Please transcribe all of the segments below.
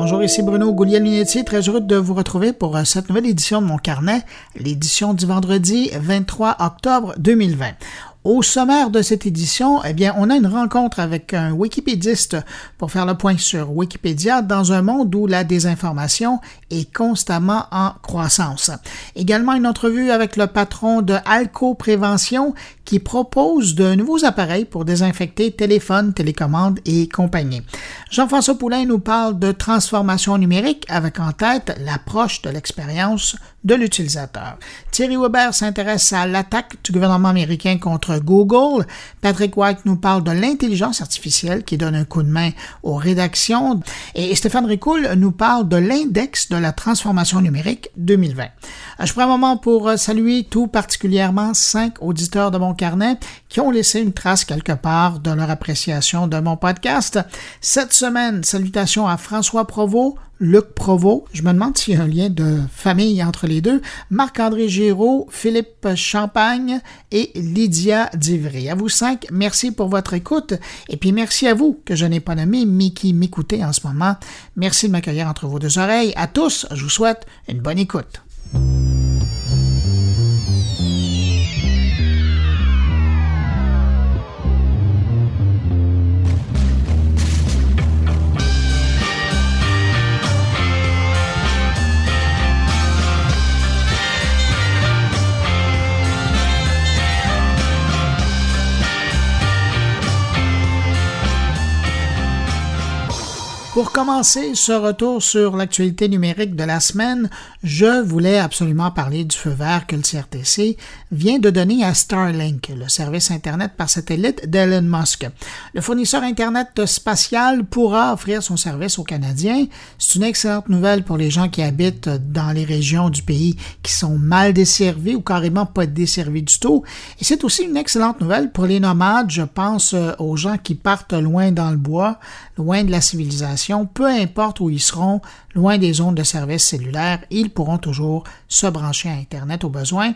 Bonjour, ici Bruno Gouliel-Minetti, très heureux de vous retrouver pour euh, cette nouvelle édition de mon carnet, l'édition du vendredi 23 octobre 2020. Au sommaire de cette édition, eh bien, on a une rencontre avec un wikipédiste pour faire le point sur Wikipédia dans un monde où la désinformation est constamment en croissance. Également une entrevue avec le patron de Alco Prévention qui propose de nouveaux appareils pour désinfecter téléphones, télécommandes et compagnie. Jean-François Poulain nous parle de transformation numérique avec en tête l'approche de l'expérience de l'utilisateur. Thierry Weber s'intéresse à l'attaque du gouvernement américain contre Google. Patrick White nous parle de l'intelligence artificielle qui donne un coup de main aux rédactions. Et Stéphane Ricoul nous parle de l'index de la transformation numérique 2020. Je prends un moment pour saluer tout particulièrement cinq auditeurs de mon carnet qui ont laissé une trace quelque part de leur appréciation de mon podcast. Cette semaine, salutations à François Provost, Luc Provost, je me demande s'il y a un lien de famille entre les deux, Marc-André Giraud, Philippe Champagne et Lydia Divry. À vous cinq, merci pour votre écoute et puis merci à vous que je n'ai pas nommé, mais qui m'écoutez en ce moment. Merci de m'accueillir entre vos deux oreilles. À tous, je vous souhaite une bonne écoute. Pour commencer ce retour sur l'actualité numérique de la semaine, je voulais absolument parler du feu vert que le CRTC vient de donner à Starlink, le service Internet par satellite d'Elon Musk. Le fournisseur Internet spatial pourra offrir son service aux Canadiens. C'est une excellente nouvelle pour les gens qui habitent dans les régions du pays qui sont mal desservies ou carrément pas desservies du tout. Et c'est aussi une excellente nouvelle pour les nomades. Je pense aux gens qui partent loin dans le bois, loin de la civilisation peu importe où ils seront, loin des zones de service cellulaire, ils pourront toujours se brancher à Internet au besoin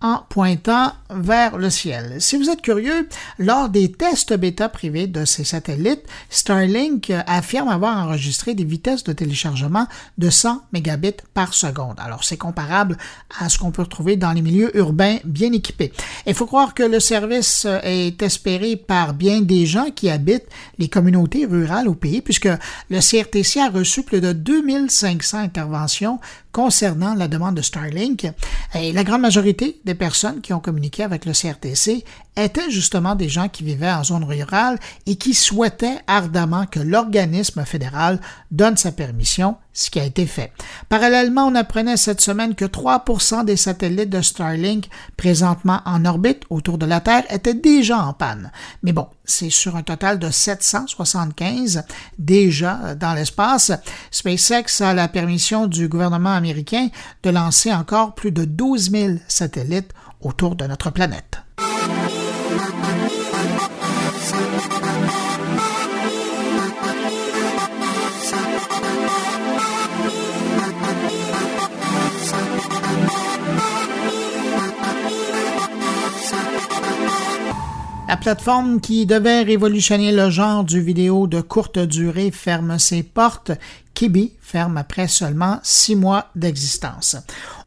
en pointant vers le ciel. Si vous êtes curieux, lors des tests bêta privés de ces satellites, Starlink affirme avoir enregistré des vitesses de téléchargement de 100 mégabits par seconde. Alors c'est comparable à ce qu'on peut retrouver dans les milieux urbains bien équipés. Il faut croire que le service est espéré par bien des gens qui habitent les communautés rurales au pays puisque le CRTC a reçu plus de 2500 interventions concernant la demande de Starlink. Et la grande majorité des personnes qui ont communiqué avec le CRTC étaient justement des gens qui vivaient en zone rurale et qui souhaitaient ardemment que l'organisme fédéral donne sa permission, ce qui a été fait. Parallèlement, on apprenait cette semaine que 3% des satellites de Starlink présentement en orbite autour de la Terre étaient déjà en panne. Mais bon, c'est sur un total de 775 déjà dans l'espace. SpaceX a la permission du gouvernement américain de lancer encore plus de 12 000 satellites autour de notre planète. La plateforme qui devait révolutionner le genre du vidéo de courte durée ferme ses portes. Kibi ferme après seulement six mois d'existence.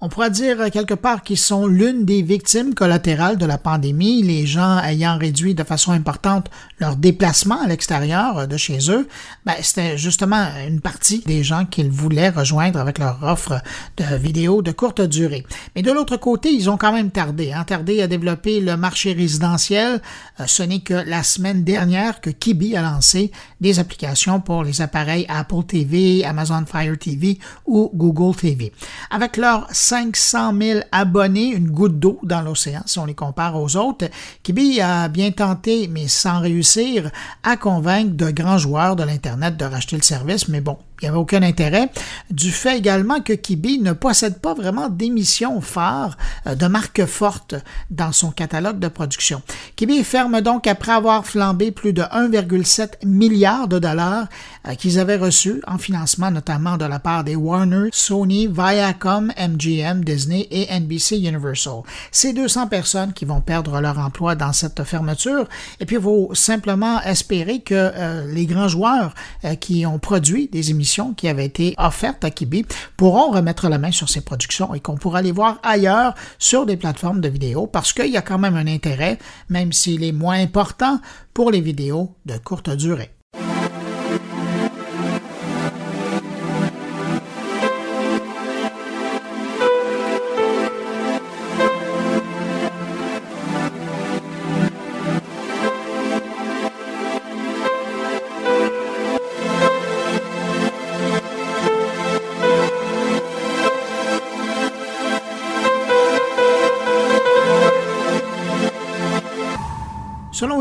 On pourrait dire quelque part qu'ils sont l'une des victimes collatérales de la pandémie, les gens ayant réduit de façon importante leur déplacement à l'extérieur de chez eux. Ben, c'était justement une partie des gens qu'ils voulaient rejoindre avec leur offre de vidéos de courte durée. Mais de l'autre côté, ils ont quand même tardé, hein, tardé à développer le marché résidentiel. Euh, ce n'est que la semaine dernière que Kibi a lancé des applications pour les appareils Apple TV, Amazon Fire TV ou Google TV. Avec leurs 500 000 abonnés, une goutte d'eau dans l'océan si on les compare aux autres, Kibi a bien tenté, mais sans réussir, à convaincre de grands joueurs de l'Internet de racheter le service, mais bon, il n'y avait aucun intérêt, du fait également que Kibi ne possède pas vraiment d'émissions phares euh, de marque forte dans son catalogue de production. Kibi ferme donc après avoir flambé plus de 1,7 milliard de dollars euh, qu'ils avaient reçus en financement notamment de la part des Warner, Sony, Viacom, MGM, Disney et NBC Universal. C'est 200 personnes qui vont perdre leur emploi dans cette fermeture et puis il simplement espérer que euh, les grands joueurs qui ont produit des émissions qui avaient été offertes à Kibi pourront remettre la main sur ces productions et qu'on pourra les voir ailleurs sur des plateformes de vidéo parce qu'il y a quand même un intérêt, même s'il est moins important, pour les vidéos de courte durée.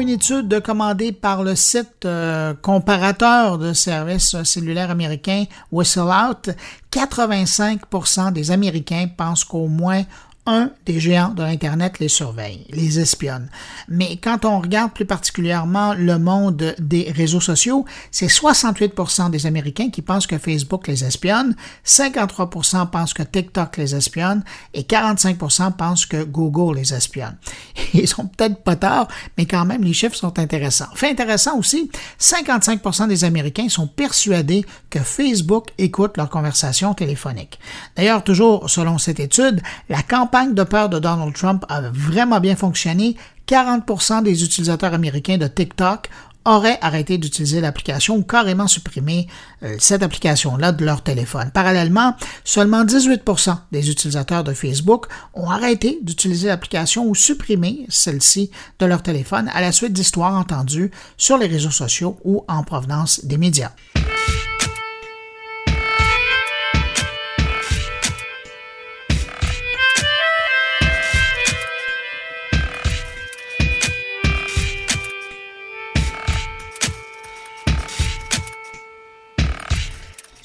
Une étude commandée par le site euh, comparateur de services cellulaires américains Whistleout, 85% des Américains pensent qu'au moins un des géants de l'Internet les surveille, les espionne. Mais quand on regarde plus particulièrement le monde des réseaux sociaux, c'est 68% des Américains qui pensent que Facebook les espionne, 53% pensent que TikTok les espionne et 45% pensent que Google les espionne. Ils sont peut-être pas tard, mais quand même, les chiffres sont intéressants. Fait intéressant aussi, 55% des Américains sont persuadés que Facebook écoute leurs conversations téléphoniques. D'ailleurs, toujours selon cette étude, la campagne de peur de Donald Trump a vraiment bien fonctionné. 40 des utilisateurs américains de TikTok auraient arrêté d'utiliser l'application ou carrément supprimé euh, cette application-là de leur téléphone. Parallèlement, seulement 18% des utilisateurs de Facebook ont arrêté d'utiliser l'application ou supprimé celle-ci de leur téléphone à la suite d'histoires entendues sur les réseaux sociaux ou en provenance des médias.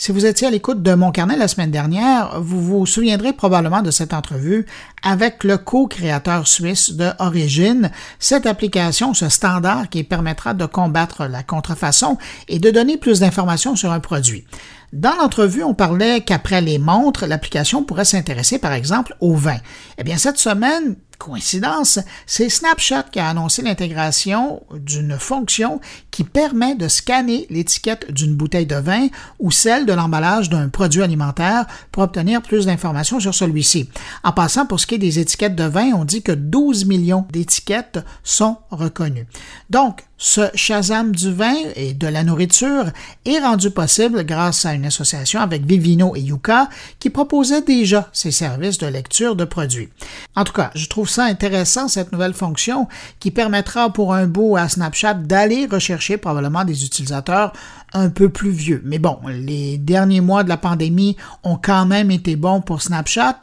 Si vous étiez à l'écoute de mon carnet la semaine dernière, vous vous souviendrez probablement de cette entrevue avec le co-créateur suisse de Origin, cette application, ce standard qui permettra de combattre la contrefaçon et de donner plus d'informations sur un produit. Dans l'entrevue, on parlait qu'après les montres, l'application pourrait s'intéresser par exemple au vin. Eh bien, cette semaine, coïncidence, c'est Snapchat qui a annoncé l'intégration d'une fonction qui permet de scanner l'étiquette d'une bouteille de vin ou celle de l'emballage d'un produit alimentaire pour obtenir plus d'informations sur celui-ci. En passant, pour ce qui est des étiquettes de vin, on dit que 12 millions d'étiquettes sont reconnues. Donc, ce Shazam du vin et de la nourriture est rendu possible grâce à une association avec Vivino et Yuka qui proposait déjà ces services de lecture de produits. En tout cas, je trouve ça intéressant, cette nouvelle fonction qui permettra pour un bout à Snapchat d'aller rechercher probablement des utilisateurs un peu plus vieux. Mais bon, les derniers mois de la pandémie ont quand même été bons pour Snapchat,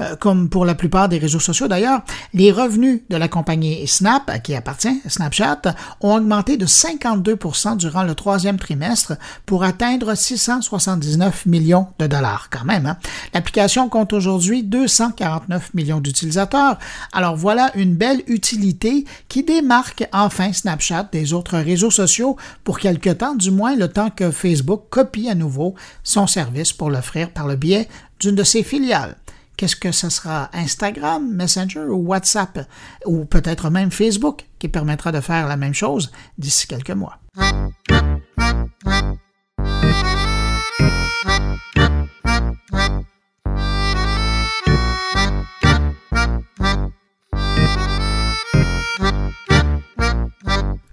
euh, comme pour la plupart des réseaux sociaux d'ailleurs. Les revenus de la compagnie Snap, qui appartient à Snapchat, ont augmenté de 52% durant le troisième trimestre pour atteindre 679 millions de dollars quand même. Hein. L'application compte aujourd'hui 249 millions d'utilisateurs. Alors voilà une belle utilité qui démarque enfin Snapchat des autres réseaux sociaux pour quelque temps, du moins le tant que Facebook copie à nouveau son service pour l'offrir par le biais d'une de ses filiales. Qu'est-ce que ce sera Instagram, Messenger ou WhatsApp? Ou peut-être même Facebook qui permettra de faire la même chose d'ici quelques mois.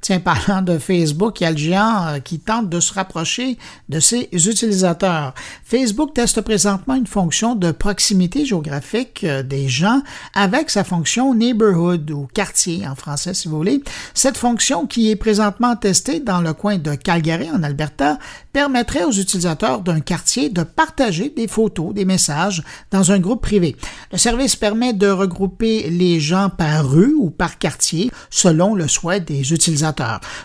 Tiens, parlant de Facebook, il y a le géant euh, qui tente de se rapprocher de ses utilisateurs. Facebook teste présentement une fonction de proximité géographique euh, des gens avec sa fonction neighborhood ou quartier en français si vous voulez. Cette fonction qui est présentement testée dans le coin de Calgary en Alberta permettrait aux utilisateurs d'un quartier de partager des photos, des messages dans un groupe privé. Le service permet de regrouper les gens par rue ou par quartier selon le souhait des utilisateurs.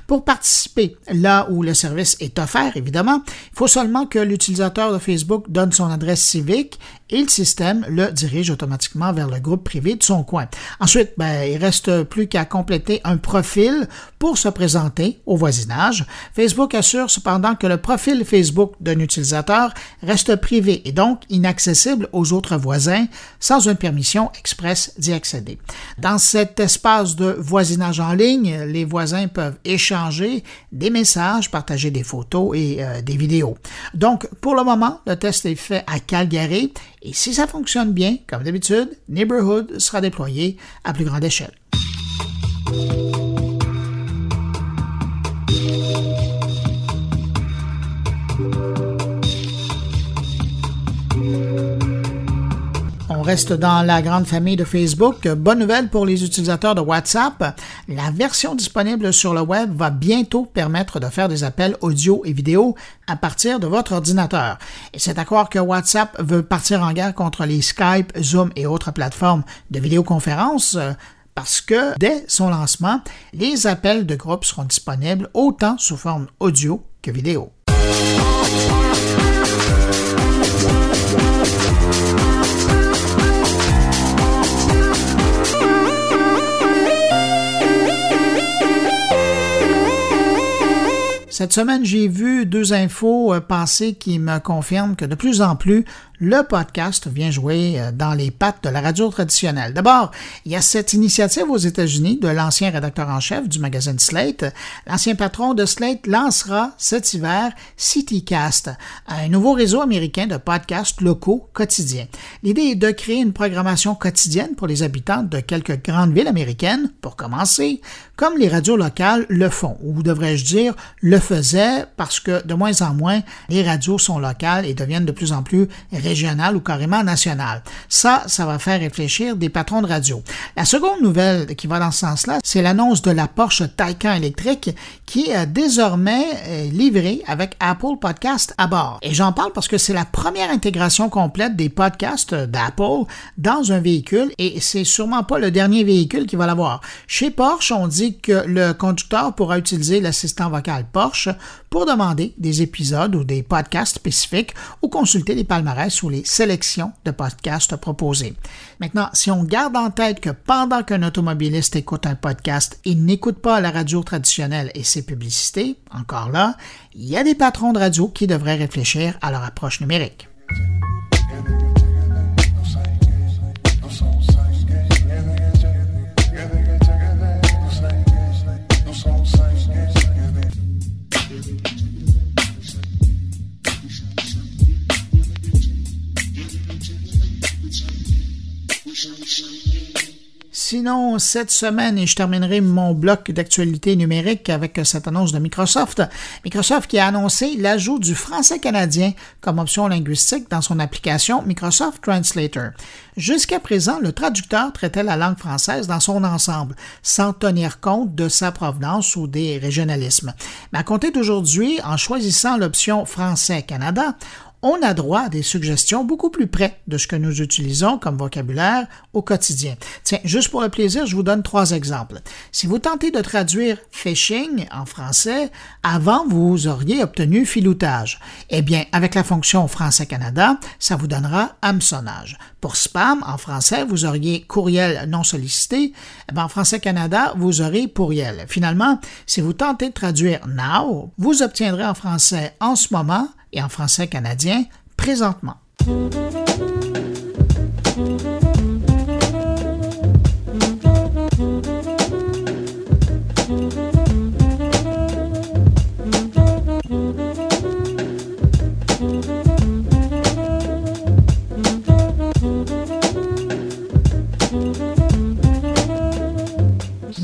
Pour participer là où le service est offert, évidemment, il faut seulement que l'utilisateur de Facebook donne son adresse civique et le système le dirige automatiquement vers le groupe privé de son coin. Ensuite, ben, il reste plus qu'à compléter un profil pour se présenter au voisinage. Facebook assure cependant que le profil Facebook d'un utilisateur reste privé et donc inaccessible aux autres voisins sans une permission express d'y accéder. Dans cet espace de voisinage en ligne, les voisins peuvent échanger des messages, partager des photos et euh, des vidéos. Donc, pour le moment, le test est fait à Calgary et si ça fonctionne bien, comme d'habitude, Neighborhood sera déployé à plus grande échelle. Reste dans la grande famille de Facebook. Bonne nouvelle pour les utilisateurs de WhatsApp. La version disponible sur le web va bientôt permettre de faire des appels audio et vidéo à partir de votre ordinateur. Et c'est à croire que WhatsApp veut partir en guerre contre les Skype, Zoom et autres plateformes de vidéoconférence parce que dès son lancement, les appels de groupe seront disponibles autant sous forme audio que vidéo. Cette semaine, j'ai vu deux infos euh, passer qui me confirment que de plus en plus, le podcast vient jouer euh, dans les pattes de la radio traditionnelle. D'abord, il y a cette initiative aux États-Unis de l'ancien rédacteur en chef du magazine Slate. L'ancien patron de Slate lancera cet hiver CityCast, un nouveau réseau américain de podcasts locaux quotidiens. L'idée est de créer une programmation quotidienne pour les habitants de quelques grandes villes américaines, pour commencer, comme les radios locales le font, ou devrais-je dire le faisaient, parce que de moins en moins, les radios sont locales et deviennent de plus en plus régional ou carrément national. Ça, ça va faire réfléchir des patrons de radio. La seconde nouvelle qui va dans ce sens-là, c'est l'annonce de la Porsche Taycan électrique qui est désormais euh, livrée avec Apple Podcast à bord. Et j'en parle parce que c'est la première intégration complète des podcasts d'Apple dans un véhicule et c'est sûrement pas le dernier véhicule qui va l'avoir. Chez Porsche, on dit que le conducteur pourra utiliser l'assistant vocal Porsche pour demander des épisodes ou des podcasts spécifiques ou consulter les palmarès ou les sélections de podcasts proposés. Maintenant, si on garde en tête que pendant qu'un automobiliste écoute un podcast, il n'écoute pas la radio traditionnelle et ses publicités, encore là, il y a des patrons de radio qui devraient réfléchir à leur approche numérique. Cette semaine, et je terminerai mon bloc d'actualité numérique avec cette annonce de Microsoft. Microsoft qui a annoncé l'ajout du français canadien comme option linguistique dans son application Microsoft Translator. Jusqu'à présent, le traducteur traitait la langue française dans son ensemble, sans tenir compte de sa provenance ou des régionalismes. Mais à compter d'aujourd'hui, en choisissant l'option Français Canada, on a droit à des suggestions beaucoup plus près de ce que nous utilisons comme vocabulaire au quotidien. Tiens, juste pour le plaisir, je vous donne trois exemples. Si vous tentez de traduire phishing en français, avant vous auriez obtenu filoutage. Eh bien, avec la fonction Français Canada, ça vous donnera hameçonnage. Pour spam, en français, vous auriez courriel non sollicité. Eh bien, en français Canada, vous aurez pourriel. Finalement, si vous tentez de traduire now, vous obtiendrez en français en ce moment et en français canadien présentement.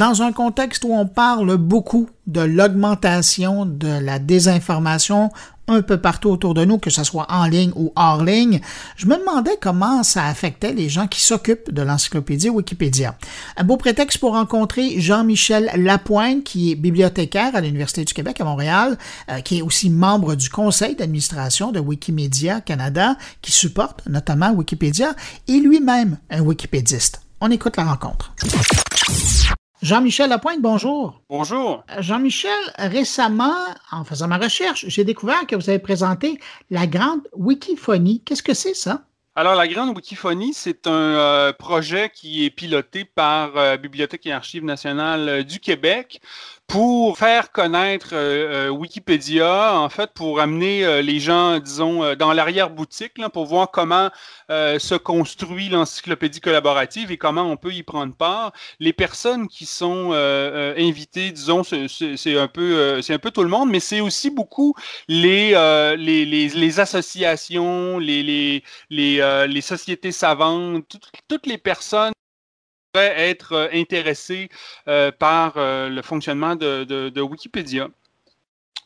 dans un contexte où on parle beaucoup de l'augmentation de la désinformation un peu partout autour de nous, que ce soit en ligne ou hors ligne, je me demandais comment ça affectait les gens qui s'occupent de l'encyclopédie Wikipédia. Un beau prétexte pour rencontrer Jean-Michel Lapointe, qui est bibliothécaire à l'Université du Québec à Montréal, euh, qui est aussi membre du conseil d'administration de Wikimedia Canada, qui supporte notamment Wikipédia, et lui-même un wikipédiste. On écoute la rencontre. Jean-Michel Lapointe, bonjour. Bonjour. Euh, Jean-Michel, récemment, en faisant ma recherche, j'ai découvert que vous avez présenté la Grande Wikiphonie. Qu'est-ce que c'est ça? Alors, la Grande Wikiphonie, c'est un euh, projet qui est piloté par euh, Bibliothèque et Archives nationales du Québec pour faire connaître Wikipédia, en fait, pour amener les gens, disons, dans l'arrière-boutique, pour voir comment se construit l'encyclopédie collaborative et comment on peut y prendre part. Les personnes qui sont invitées, disons, c'est un peu, c'est un peu tout le monde, mais c'est aussi beaucoup les, les, les, les, associations, les, les, les, sociétés savantes, toutes les personnes être euh, intéressés euh, par euh, le fonctionnement de, Wikipédia.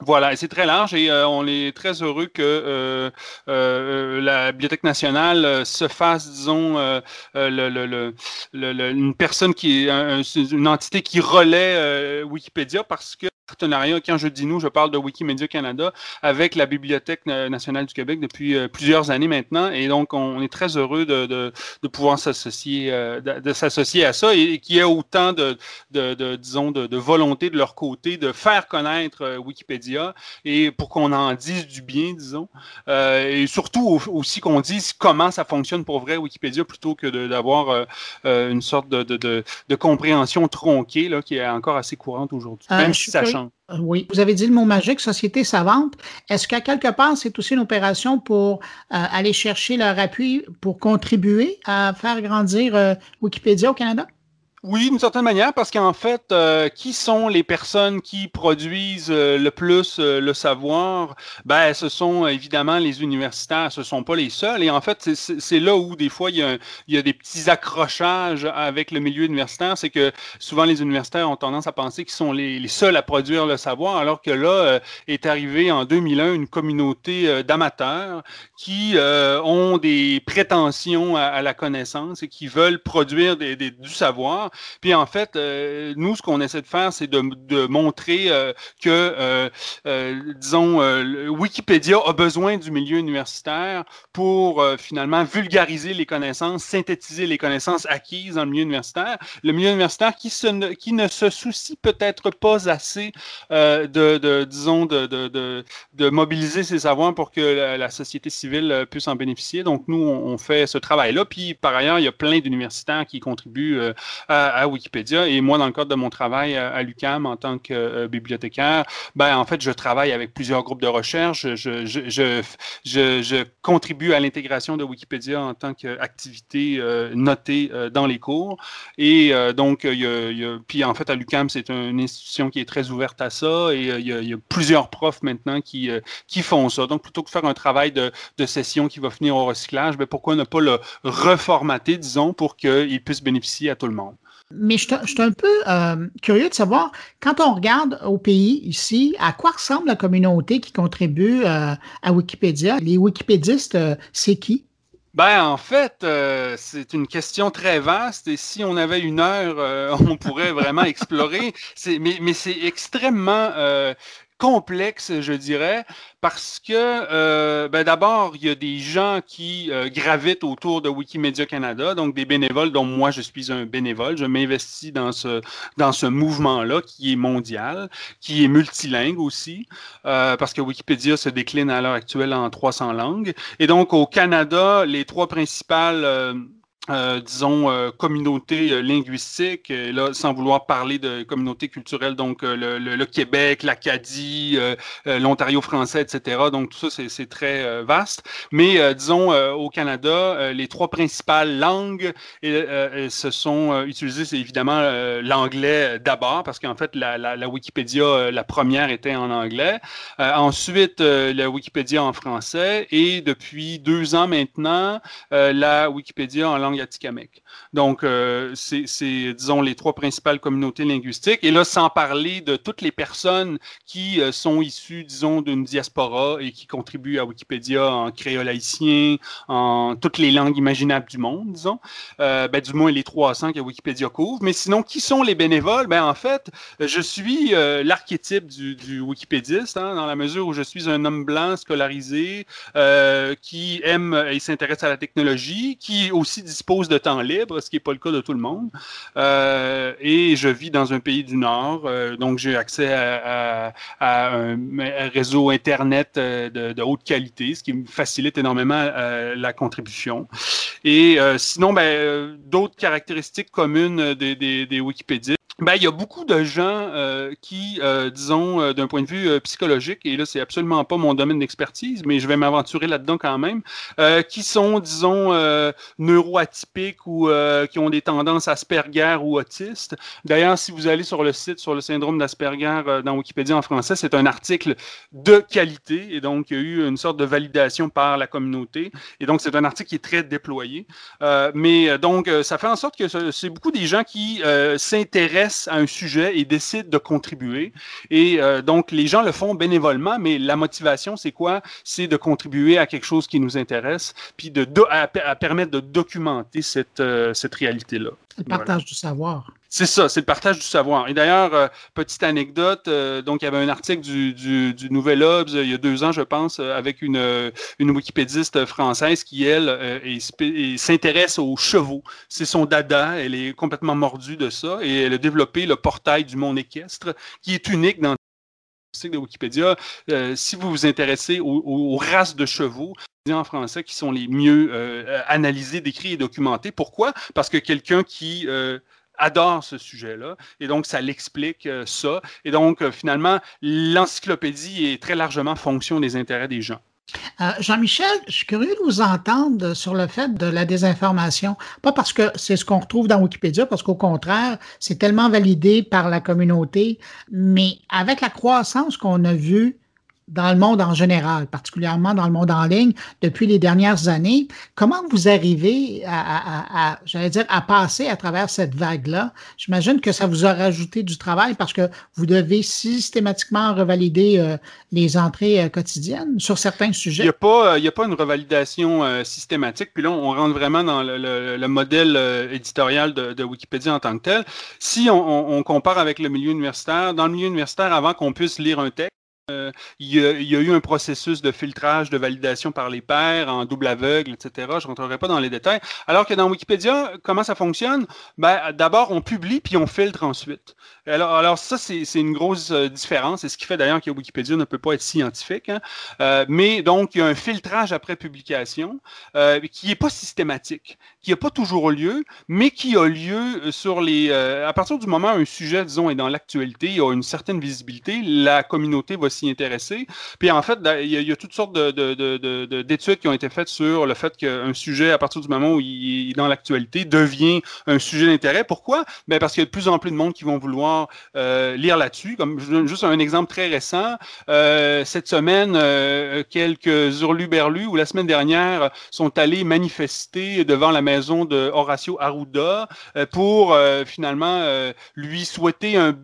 Voilà, c'est très large et on est très heureux que la Bibliothèque nationale se fasse, disons, une personne qui est une entité qui relaie Wikipédia parce que partenariat, quand je dis nous, je parle de Wikimedia Canada, avec la Bibliothèque nationale du Québec depuis euh, plusieurs années maintenant. Et donc, on, est très heureux de, de, de pouvoir s'associer euh, de, s'associer à ça et, qu'il y ait autant de, disons, de, volonté de leur côté de faire connaître euh, Wikipédia et pour qu'on en dise du bien, disons. et surtout aussi qu'on dise comment ça fonctionne pour vrai Wikipédia plutôt que d'avoir une sorte de, compréhension tronquée là, qui est encore assez courante aujourd'hui, même si ça change. Euh, oui. Vous avez dit le mot magique, société savante. Est-ce qu'à quelque part, c'est aussi une opération pour euh, aller chercher leur appui pour contribuer à faire grandir euh, Wikipédia au Canada? Oui, d'une certaine manière, parce qu'en fait, euh, qui sont les personnes qui produisent euh, le plus euh, le savoir? Ben, ce sont évidemment les universitaires, ce ne sont pas les seuls. Et en fait, c'est là où des fois, il y, a, des petits accrochages avec le milieu universitaire. C'est que souvent, les universitaires ont tendance à penser qu'ils sont les, seuls à produire le savoir, alors que là, est arrivé en 2001 une communauté d'amateurs qui ont des prétentions à, la connaissance et qui veulent produire du savoir. Puis en fait, euh, nous, ce qu'on essaie de faire, c'est de, montrer euh, que, euh, disons, Wikipédia a besoin du milieu universitaire pour finalement vulgariser les connaissances, synthétiser les connaissances acquises dans le milieu universitaire. Le milieu universitaire qui, qui ne se soucie peut-être pas assez de, disons, de, mobiliser ses savoirs pour que la, société civile puisse en bénéficier. Donc, nous, on, fait ce travail-là. Puis, par ailleurs, il y a plein d'universitaires qui contribuent à à, Wikipédia. Et moi, dans le cadre de mon travail à, l'UCAM en tant que euh, bibliothécaire, ben, en fait, je travaille avec plusieurs groupes de recherche. Je, je, je, je contribue à l'intégration de Wikipédia en tant qu'activité euh, notée euh, dans les cours. Et donc, il y, a, puis en fait, à l'UCAM, c'est une institution qui est très ouverte à ça et il y, a, plusieurs profs maintenant qui, qui font ça. Donc, plutôt que faire un travail de, de session qui va finir au recyclage, ben, pourquoi ne pas le reformater, disons, pour qu'il puisse bénéficier à tout le monde? Mais je, suis un peu euh, curieux de savoir, quand on regarde au pays ici, à quoi ressemble la communauté qui contribue euh, à Wikipédia? Les wikipédistes, euh, c'est qui? Ben, en fait, c'est une question très vaste et si on avait une heure, on pourrait vraiment explorer. Mais, mais c'est extrêmement complexe, je dirais, parce que euh, ben d'abord, il y a des gens qui euh, gravitent autour de Wikimedia Canada, donc des bénévoles dont moi je suis un bénévole. Je m'investis dans ce, dans ce mouvement-là qui est mondial, qui est multilingue aussi, euh, parce que Wikipédia se décline à l'heure actuelle en 300 langues. Et donc au Canada, les trois principales euh, disons, euh, communauté euh, linguistique, là, sans vouloir parler de communauté culturelle, donc le, le, Québec, l'Acadie, l'Ontario français, etc. Donc tout ça, c'est très vaste. Mais disons, au Canada, les trois principales langues se sont utilisées, c'est évidemment l'anglais d'abord, parce qu'en fait, la, la, la, Wikipédia, la première était en anglais. ensuite, la Wikipédia en français. Et depuis deux ans maintenant, la Wikipédia en langue donc, euh, c'est, disons, les trois principales communautés linguistiques. Et là, sans parler de toutes les personnes qui euh, sont issues, disons, d'une diaspora et qui contribuent à Wikipédia en créole haïtien, en toutes les langues imaginables du monde, disons. Euh, ben, du moins, les 300 que Wikipédia couvre. Mais sinon, qui sont les bénévoles? Ben, en fait, je suis l'archétype du, wikipédiste, hein, dans la mesure où je suis un homme blanc scolarisé qui aime et s'intéresse à la technologie, qui aussi dispose dispose de temps libre, ce qui n'est pas le cas de tout le monde. Euh, et je vis dans un pays du Nord, euh, donc j'ai accès à, un, réseau Internet euh, de, haute qualité, ce qui me facilite énormément la contribution. Et sinon, ben, d'autres caractéristiques communes des, des, des Wikipédias, Ben, il y a beaucoup de gens euh, qui, euh, disons, euh, d'un point de vue psychologique, et là, c'est absolument pas mon domaine d'expertise, mais je vais m'aventurer là-dedans quand même, qui sont, disons, neuroatypiques ou qui ont des tendances Asperger ou autistes. D'ailleurs, si vous allez sur le site sur le syndrome d'Asperger dans Wikipédia en français, c'est un article de qualité, et donc il y a eu une sorte de validation par la communauté, et donc c'est un article qui est très déployé. mais donc, ça fait en sorte que c'est beaucoup des gens qui s'intéressent à un sujet et décide de contribuer. Et euh, donc, les gens le font bénévolement, mais la motivation, c'est quoi? C'est de contribuer à quelque chose qui nous intéresse, puis de, à, permettre de documenter cette, euh, cette réalité-là. Le partage du savoir. C'est ça, c'est le partage du savoir. Et d'ailleurs, euh, petite anecdote, donc il y avait un article du, du, Nouvel Obs il y a deux ans, je pense, avec une, une wikipédiste française qui, elle, s'intéresse aux chevaux. C'est son dada, elle est complètement mordue de ça et elle a développé le portail du monde équestre qui est unique dans le site de Wikipédia. Euh, si vous vous intéressez aux, races de chevaux, en français qui sont les mieux euh, analysés, décrits et documentés. Pourquoi? Parce que quelqu'un qui euh, adore ce sujet-là. Et donc, ça l'explique ça. Et donc, finalement, l'encyclopédie est très largement fonction des intérêts des gens. Euh, Jean-Michel, je suis curieux de vous entendre sur le fait de la désinformation. Pas parce que c'est ce qu'on retrouve dans Wikipédia, parce qu'au contraire, c'est tellement validé par la communauté, mais avec la croissance qu'on a vue dans le monde en général, particulièrement dans le monde en ligne depuis les dernières années. Comment vous arrivez à, j'allais dire, à passer à travers cette vague-là? J'imagine que ça vous a rajouté du travail parce que vous devez systématiquement revalider euh, les entrées euh, quotidiennes sur certains sujets. Il n'y a, pas, euh, a pas une revalidation systématique. Puis là, on rentre vraiment dans le, modèle éditorial de, Wikipédia en tant que tel. Si on compare avec le milieu universitaire, dans le milieu universitaire, avant qu'on puisse lire un texte, euh, il, y a, eu un processus de filtrage, de validation par les pairs en double aveugle, etc. Je ne rentrerai pas dans les détails. Alors que dans Wikipédia, comment ça fonctionne? Ben, D'abord, on publie, puis on filtre ensuite. Alors, ça, c'est une grosse euh, différence. C'est ce qui fait d'ailleurs que Wikipédia ne peut pas être scientifique. Hein. Euh, mais donc, il y a un filtrage après publication qui n'est pas systématique, qui n'a pas toujours lieu, mais qui a lieu sur les... à partir du moment où un sujet, disons, est dans l'actualité, il a une certaine visibilité, la communauté va s'y intéresser. Puis en fait, il y, a, toutes sortes d'études qui ont été faites sur le fait qu'un sujet, à partir du moment où il est dans l'actualité, devient un sujet d'intérêt. Pourquoi? Ben parce qu'il y a de plus en plus de monde qui vont vouloir euh, lire là-dessus. Comme juste un exemple très récent, euh, cette semaine, euh, quelques hurluberlus, ou la semaine dernière, sont allés manifester devant la maison de Horacio Arruda pour finalement lui souhaiter un,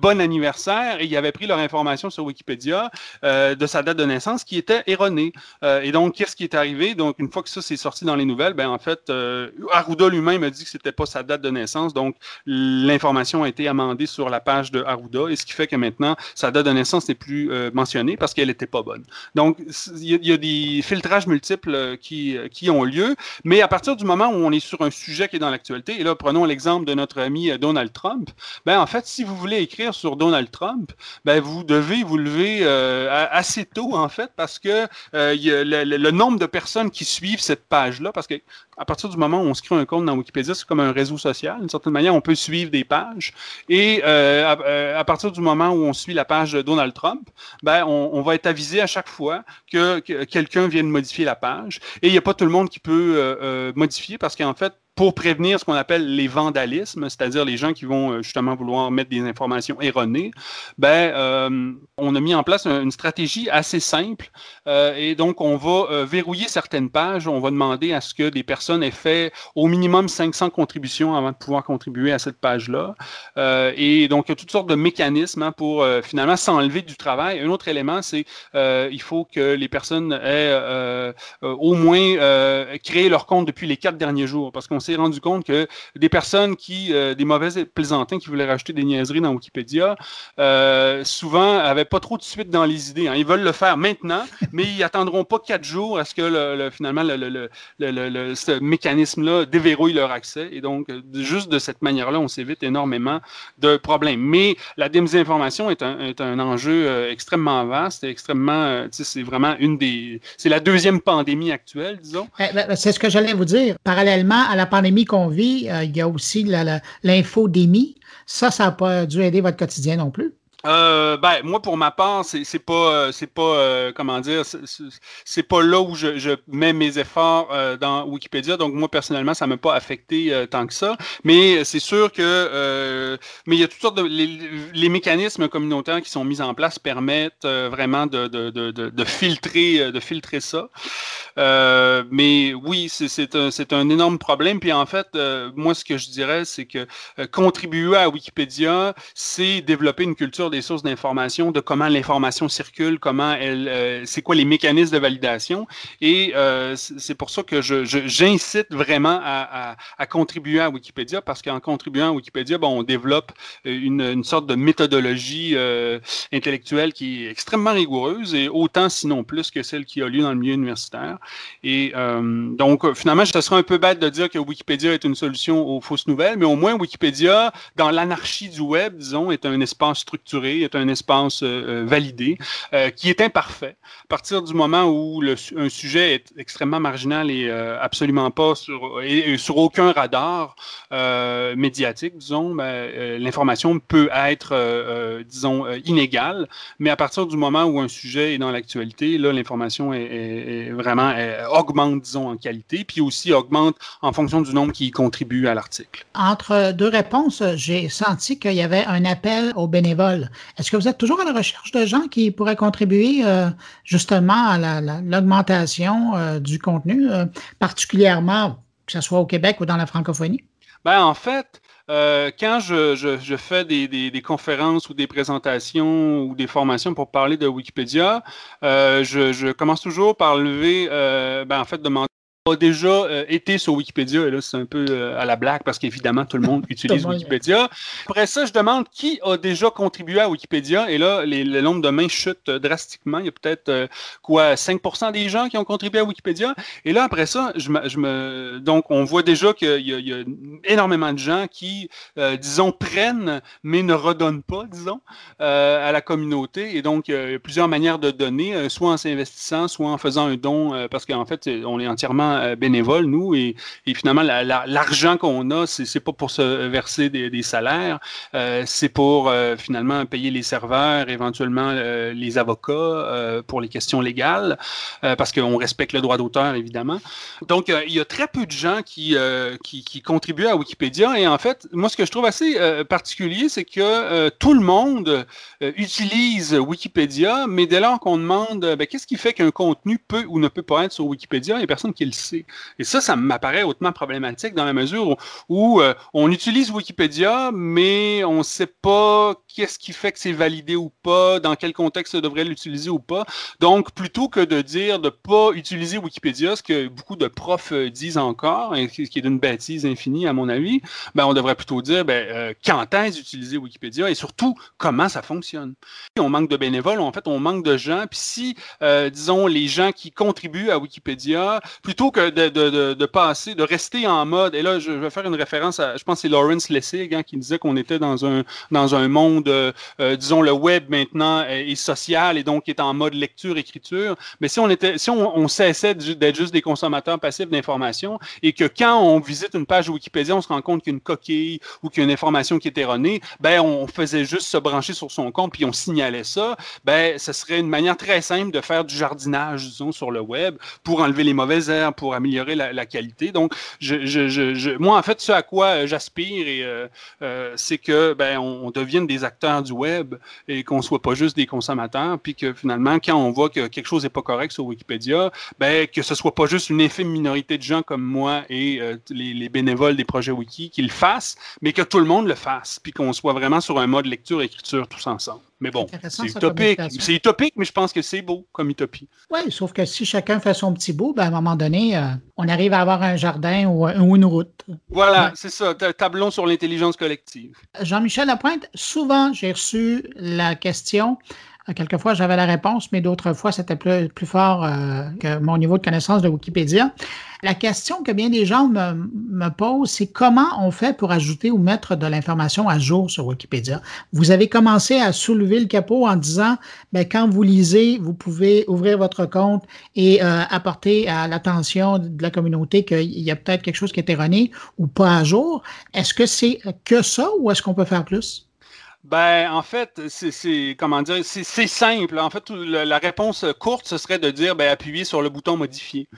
bon anniversaire et ils avaient pris leur information sur Wikipédia de sa date de naissance qui était erronée. Et donc, qu'est-ce qui est arrivé? Donc, une fois que ça s'est sorti dans les nouvelles, ben en fait, Arruda lui-même a dit que c'était pas sa date de naissance. Donc, l'information a été amendée sur la page de Arruda, et ce qui fait que maintenant, sa date de naissance n'est plus mentionnée parce qu'elle n'était pas bonne. Donc, il y, a des filtrages multiples qui, qui ont lieu, mais à partir du moment où on est sur un sujet qui est dans l'actualité, et là, prenons l'exemple de notre ami Donald Trump, ben en fait, si vous voulez écrire sur Donald Trump, ben vous devez vous lever euh, assez tôt, en fait, parce que euh, le, nombre de personnes qui suivent cette page-là, parce que à partir du moment où on se crée un compte dans Wikipédia, c'est comme un réseau social. D'une certaine manière, on peut suivre des pages. Et euh, à, partir du moment où on suit la page de Donald Trump, ben, on, va être avisé à chaque fois que, quelqu'un vient de modifier la page. Et il n'y a pas tout le monde qui peut modifier parce qu'en fait, pour prévenir ce qu'on appelle les vandalismes, c'est-à-dire les gens qui vont euh, justement vouloir mettre des informations erronées, ben, euh, on a mis en place une stratégie assez simple euh, et donc on va verrouiller certaines pages. On va demander à ce que des personnes aient fait au minimum 500 contributions avant de pouvoir contribuer à cette page-là. et donc il y a toutes sortes de mécanismes hein, pour finalement s'enlever du travail. Un autre élément, c'est il faut que les personnes aient au moins créé leur compte depuis les quatre derniers jours parce qu'on s'est rendu compte que des personnes qui, euh, des mauvais plaisantins qui voulaient rajouter des niaiseries dans Wikipédia, euh, souvent n'avaient pas trop de suite dans les idées. Hein. Ils veulent le faire maintenant, mais ils attendront pas quatre jours à ce que le, finalement le, ce mécanisme-là déverrouille leur accès. Et donc, juste de cette manière-là, on s'évite énormément de problèmes. Mais la désinformation est un, est un enjeu euh, extrêmement vaste et extrêmement, c'est vraiment une des, c'est la deuxième pandémie actuelle, disons. Eh, ben, c'est ce que j'allais vous dire. Parallèlement à la pandémie, pandémie qu'on vit, il y a aussi l'infodémie. Ça, ça n'a pas dû aider votre quotidien non plus. Euh, ben, moi, pour ma part, c'est pas, euh, c'est pas, euh, comment dire, c'est pas là où je, je, mets mes efforts euh, dans Wikipédia. Donc, moi, personnellement, ça m'a pas affecté tant que ça. Mais c'est sûr que, mais il y a toutes sortes de, les, mécanismes communautaires qui sont mis en place permettent vraiment de, de, de, de, filtrer, de filtrer ça. mais oui, c'est un, un, énorme problème. Puis en fait, moi, ce que je dirais, c'est que contribuer à Wikipédia, c'est développer une culture des sources d'information, de comment l'information circule, comment elle, euh, c'est quoi les mécanismes de validation. Et euh, c'est pour ça que j'incite vraiment à, contribuer à Wikipédia, parce qu'en contribuant à Wikipédia, bon, on développe une, une sorte de méthodologie euh, intellectuelle qui est extrêmement rigoureuse et autant, sinon plus, que celle qui a lieu dans le milieu universitaire. Et euh, donc, finalement, ce serait un peu bête de dire que Wikipédia est une solution aux fausses nouvelles, mais au moins Wikipédia, dans l'anarchie du web, disons, est un espace structuré est un espace euh, euh, validé, euh, qui est imparfait. À partir du moment où un sujet est extrêmement marginal et absolument pas sur, aucun radar médiatique, disons, ben, l'information peut être, disons, inégale. Mais à partir du moment où un sujet est dans l'actualité, là, l'information est, vraiment augmente, disons, en qualité, puis aussi augmente en fonction du nombre qui y contribue à l'article. Entre deux réponses, j'ai senti qu'il y avait un appel aux bénévoles est-ce que vous êtes toujours à la recherche de gens qui pourraient contribuer euh, justement à l'augmentation euh, du contenu, euh, particulièrement que ce soit au Québec ou dans la francophonie? Ben, en fait, quand je, fais des, conférences ou des présentations ou des formations pour parler de Wikipédia, je, commence toujours par lever, ben, en fait, demander a déjà euh, été sur Wikipédia, et là, c'est un peu euh, à la blague parce qu'évidemment, tout le monde utilise Wikipédia. Après ça, je demande qui a déjà contribué à Wikipédia, et là, le nombre de mains chute drastiquement. Il y a peut-être, euh, quoi, 5% des gens qui ont contribué à Wikipédia. Et là, après ça, je me, je me donc, on voit déjà qu'il y, y, a énormément de gens qui, disons, prennent, mais ne redonnent pas, disons, à la communauté. Et donc, il y a plusieurs manières de donner, soit en s'investissant, soit en faisant un don, parce qu'en fait, on est entièrement euh, bénévoles, nous, et, finalement, l'argent qu'on a, c'est pas pour se verser des, salaires, euh, c'est pour euh, finalement payer les serveurs, éventuellement les avocats pour les questions légales, parce qu'on respecte le droit d'auteur, évidemment. Donc, il y a très peu de gens qui, qui, contribuent à Wikipédia, et en fait, moi, ce que je trouve assez particulier, c'est que tout le monde utilise Wikipédia, mais dès lors qu'on demande ben, qu'est-ce qui fait qu'un contenu peut ou ne peut pas être sur Wikipédia, il n'y a personne qui le Et ça, ça m'apparaît hautement problématique dans la mesure où, euh, on utilise Wikipédia, mais on ne sait pas qu'est-ce qui fait que c'est validé ou pas, dans quel contexte on devrait l'utiliser ou pas. Donc, plutôt que de dire de ne pas utiliser Wikipédia, ce que beaucoup de profs euh, disent encore, et ce qui est d'une bêtise infinie à mon avis, ben, on devrait plutôt dire ben, euh, quand est-ce d'utiliser Wikipédia et surtout comment ça fonctionne? On manque de bénévoles, en fait, on manque de gens. Puis si, disons, les gens qui contribuent à Wikipédia, plutôt que de, passer, de rester en mode, et là, je vais faire une référence à, je pense que c'est Lawrence Lessig hein, qui disait qu'on était dans un, dans un monde, euh, disons, le web maintenant est, social et donc est en mode lecture-écriture. Mais si on était, si on, cessait d'être juste des consommateurs passifs d'informations et que quand on visite une page Wikipédia, on se rend compte qu'il coquille ou qu'il information qui est erronée, ben, on faisait juste se brancher sur son compte puis on signalait ça, ben, ce serait une manière très simple de faire du jardinage, disons, sur le web pour enlever les mauvaises herbes, pour améliorer la, qualité. Donc, moi, en fait, ce à quoi euh, j'aspire, euh, c'est que ben, on, devienne des acteurs du web et qu'on soit pas juste des consommateurs, puis que finalement, quand on voit que quelque chose n'est pas correct sur Wikipédia, ben, que ce soit pas juste une infime minorité de gens comme moi et les, les, bénévoles des projets Wiki qui le fassent, mais que tout le monde le fasse, puis qu'on soit vraiment sur un mode lecture-écriture tous ensemble. Mais bon, c'est utopique. C'est utopique, mais je pense que c'est beau comme utopie. Oui, sauf que si chacun fait son petit bout, ben, à un moment donné, euh, on arrive à avoir un jardin ou, une route. Voilà, c'est ça. Tablon sur l'intelligence collective. Jean-Michel Lapointe, souvent, j'ai reçu la question quelquefois, j'avais la réponse, mais d'autres fois, c'était plus, fort que mon niveau de connaissance de Wikipédia. La question que bien des gens me, me posent, c'est comment on fait pour ajouter ou mettre de l'information à jour sur Wikipédia? Vous avez commencé à soulever le capot en disant, ben, quand vous lisez, vous pouvez ouvrir votre compte et euh, apporter à l'attention de la communauté qu'il y a peut-être quelque chose qui est erroné ou pas à jour. Est-ce que c'est que ça ou est-ce qu'on peut faire plus? Ben, en fait, c'est comment dire, c'est simple. En fait, la réponse courte, ce serait de dire, ben, appuyez sur le bouton modifier.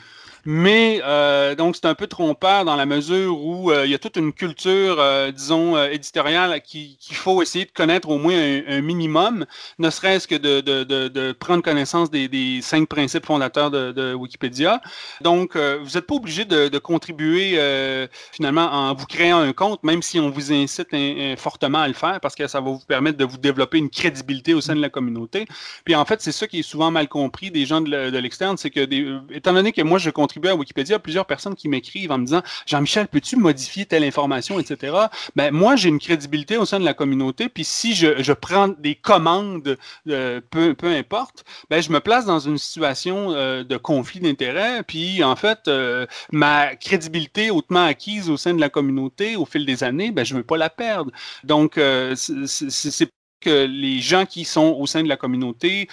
Mais euh, donc, c'est un peu trompeur dans la mesure où euh, il y a toute une culture, euh, disons, éditoriale qu'il faut essayer de connaître au moins un, minimum, ne serait-ce que de, de, de, prendre connaissance des, des, cinq principes fondateurs de, Wikipédia. Donc, vous n'êtes pas obligé de, contribuer finalement en vous créant un compte, même si on vous incite fortement à le faire, parce que ça va vous permettre de vous développer une crédibilité au sein de la communauté. Puis en fait, c'est ça qui est souvent mal compris des gens de l'externe, c'est que, des, étant donné que moi, je contribue à Wikipédia, plusieurs personnes qui m'écrivent en me disant Jean-Michel, peux-tu modifier telle information, etc. Ben, moi, j'ai une crédibilité au sein de la communauté, puis si je, prends des commandes, euh, peu, peu importe, ben, je me place dans une situation euh, de conflit d'intérêts, puis en fait, euh, ma crédibilité hautement acquise au sein de la communauté au fil des années, ben, je ne veux pas la perdre. Donc, c'est que les gens qui sont au sein de la communauté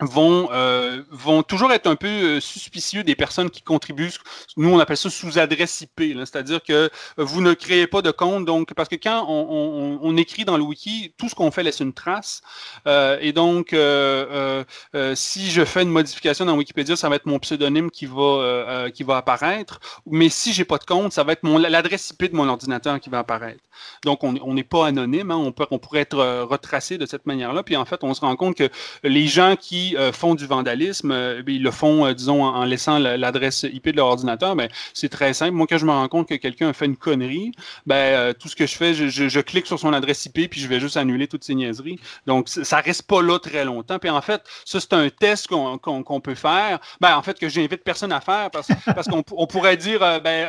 vont, euh, vont toujours être un peu euh, suspicieux des personnes qui contribuent. Nous, on appelle ça sous adresse IP, c'est-à-dire que vous ne créez pas de compte. Donc, parce que quand on, écrit dans le wiki, tout ce qu'on fait laisse une trace. Euh, et donc, euh, euh, si je fais une modification dans Wikipédia, ça va être mon pseudonyme qui va, qui va apparaître. Mais si j'ai pas de compte, ça va être l'adresse IP de mon ordinateur qui va apparaître. Donc, on n'est pas anonyme. Hein, on, peut, on pourrait être retracé de cette manière-là. Puis, en fait, on se rend compte que les gens qui euh, font du vandalisme, euh, ils le font, euh, disons, en, laissant l'adresse IP de leur ordinateur, ben, c'est très simple. Moi, quand je me rends compte que quelqu'un a fait une connerie, ben, tout ce que je fais, je, clique sur son adresse IP, puis je vais juste annuler toutes ces niaiseries. Donc, ça reste pas là très longtemps. Puis en fait, ça, c'est un test qu'on peut faire. Ben, en fait, que j'invite personne à faire parce, qu'on pourrait dire, ben,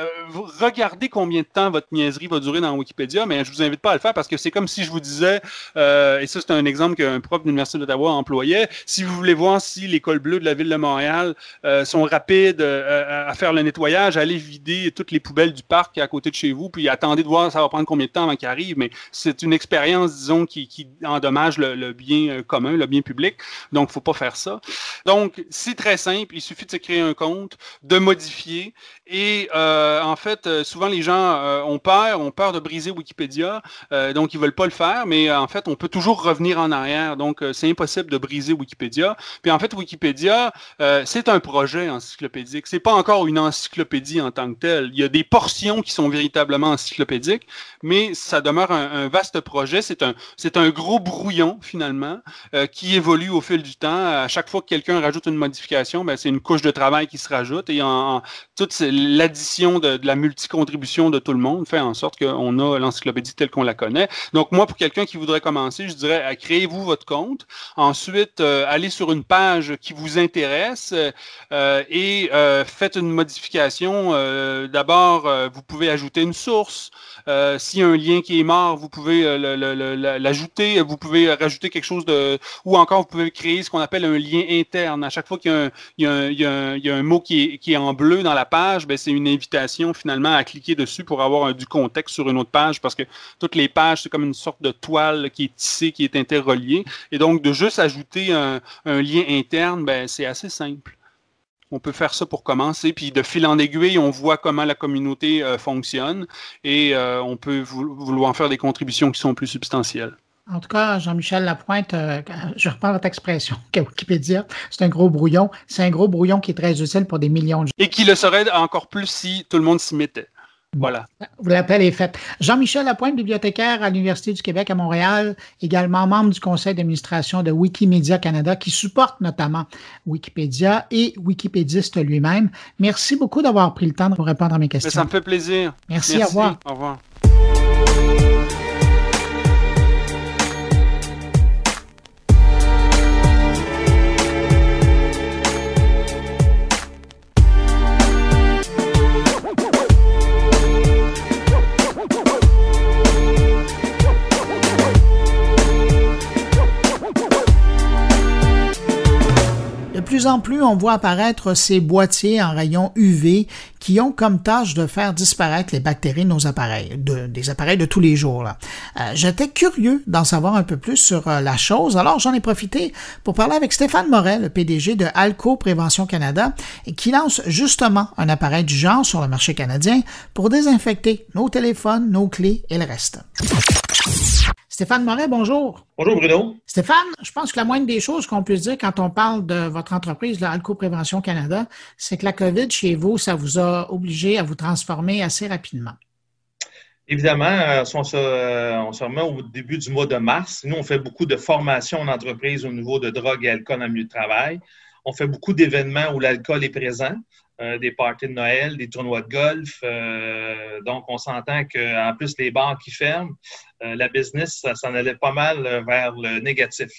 regardez combien de temps votre niaiserie va durer dans Wikipédia, mais je vous invite pas à le faire parce que c'est comme si je vous disais, et ça, c'est un exemple qu'un prof de l'Université d'Ottawa employait, si vous voulez voir si les cols bleus de la ville de Montréal euh, sont rapides euh, à faire le nettoyage, allez vider toutes les poubelles du parc à côté de chez vous, puis attendez de voir ça va prendre combien de temps avant qu'il arrive. Mais c'est une expérience, disons, qui, endommage le, bien euh, commun, le bien public. Donc, faut pas faire ça. Donc, c'est très simple. Il suffit de se créer un compte, de modifier. Et en fait, souvent les gens ont peur, ont peur de briser Wikipédia, donc ils veulent pas le faire. Mais en fait, on peut toujours revenir en arrière. Donc, c'est impossible de briser Wikipédia. Puis en fait, Wikipédia, euh, c'est un projet encyclopédique. C'est pas encore une encyclopédie en tant que telle. Il y a des portions qui sont véritablement encyclopédiques, mais ça demeure un, vaste projet. C'est un, c'est un gros brouillon finalement euh, qui évolue au fil du temps. À chaque fois que quelqu'un rajoute une modification, ben, c'est une couche de travail qui se rajoute et en, toute l'addition de, de, la multicontribution de tout le monde fait en sorte qu'on a l'encyclopédie telle qu'on la connaît. Donc moi, pour quelqu'un qui voudrait commencer, je dirais, créez-vous votre compte. Ensuite, euh, allez sur une page qui vous intéresse euh, et euh, faites une modification. Euh, d'abord, vous pouvez ajouter une source. S'il y a un lien qui est mort, vous pouvez l'ajouter. Vous pouvez rajouter quelque chose de... Ou encore, vous pouvez créer ce qu'on appelle un lien interne. À chaque fois qu'il y, a un mot qui est, en bleu dans la page, ben, c'est une invitation finalement à cliquer dessus pour avoir du contexte sur une autre page parce que toutes les pages, c'est comme une sorte de toile qui est tissée, qui est interreliée. Et donc, de juste ajouter un lien interne, ben, c'est assez simple. On peut faire ça pour commencer, puis de fil en aiguille, on voit comment la communauté euh, fonctionne et euh, on peut vouloir faire des contributions qui sont plus substantielles. En tout cas, Jean-Michel Lapointe, euh, je reprends votre expression qu'à Wikipédia, c'est un gros brouillon. C'est un gros brouillon qui est très utile pour des millions de gens. Et qui le serait encore plus si tout le monde s'y mettait. Voilà. Vous l'appel est fait. Jean-Michel Lapointe, bibliothécaire à l'Université du Québec à Montréal, également membre du conseil d'administration de Wikimedia Canada, qui supporte notamment Wikipédia et Wikipédiste lui-même. Merci beaucoup d'avoir pris le temps de répondre à mes questions. ça me fait plaisir. Merci, Merci. au revoir. Au revoir. En plus, on voit apparaître ces boîtiers en rayon UV qui ont comme tâche de faire disparaître les bactéries de nos appareils, des appareils de tous les jours. Euh, j'étais curieux d'en savoir un peu plus sur euh, la chose, alors j'en ai profité pour parler avec Stéphane Morel, le PDG de Alco Prévention Canada, qui lance justement un appareil du genre sur le marché canadien pour désinfecter nos téléphones, nos clés et le reste. Stéphane Moret, bonjour. Bonjour Bruno. Stéphane, je pense que la moindre des choses qu'on puisse dire quand on parle de votre entreprise, la Alco Prévention Canada, c'est que la COVID chez vous, ça vous a obligé à vous transformer assez rapidement. Évidemment, euh, on se, euh, on se remet au début du mois de mars. Nous, on fait beaucoup de formations en entreprise au niveau de drogue et alcool en milieu de travail. On fait beaucoup d'événements où l'alcool est présent. Euh, des parties de Noël, des tournois de golf. Euh, donc, on s'entend qu'en plus, les bars qui ferment, la business, ça s'en allait pas mal vers le négatif.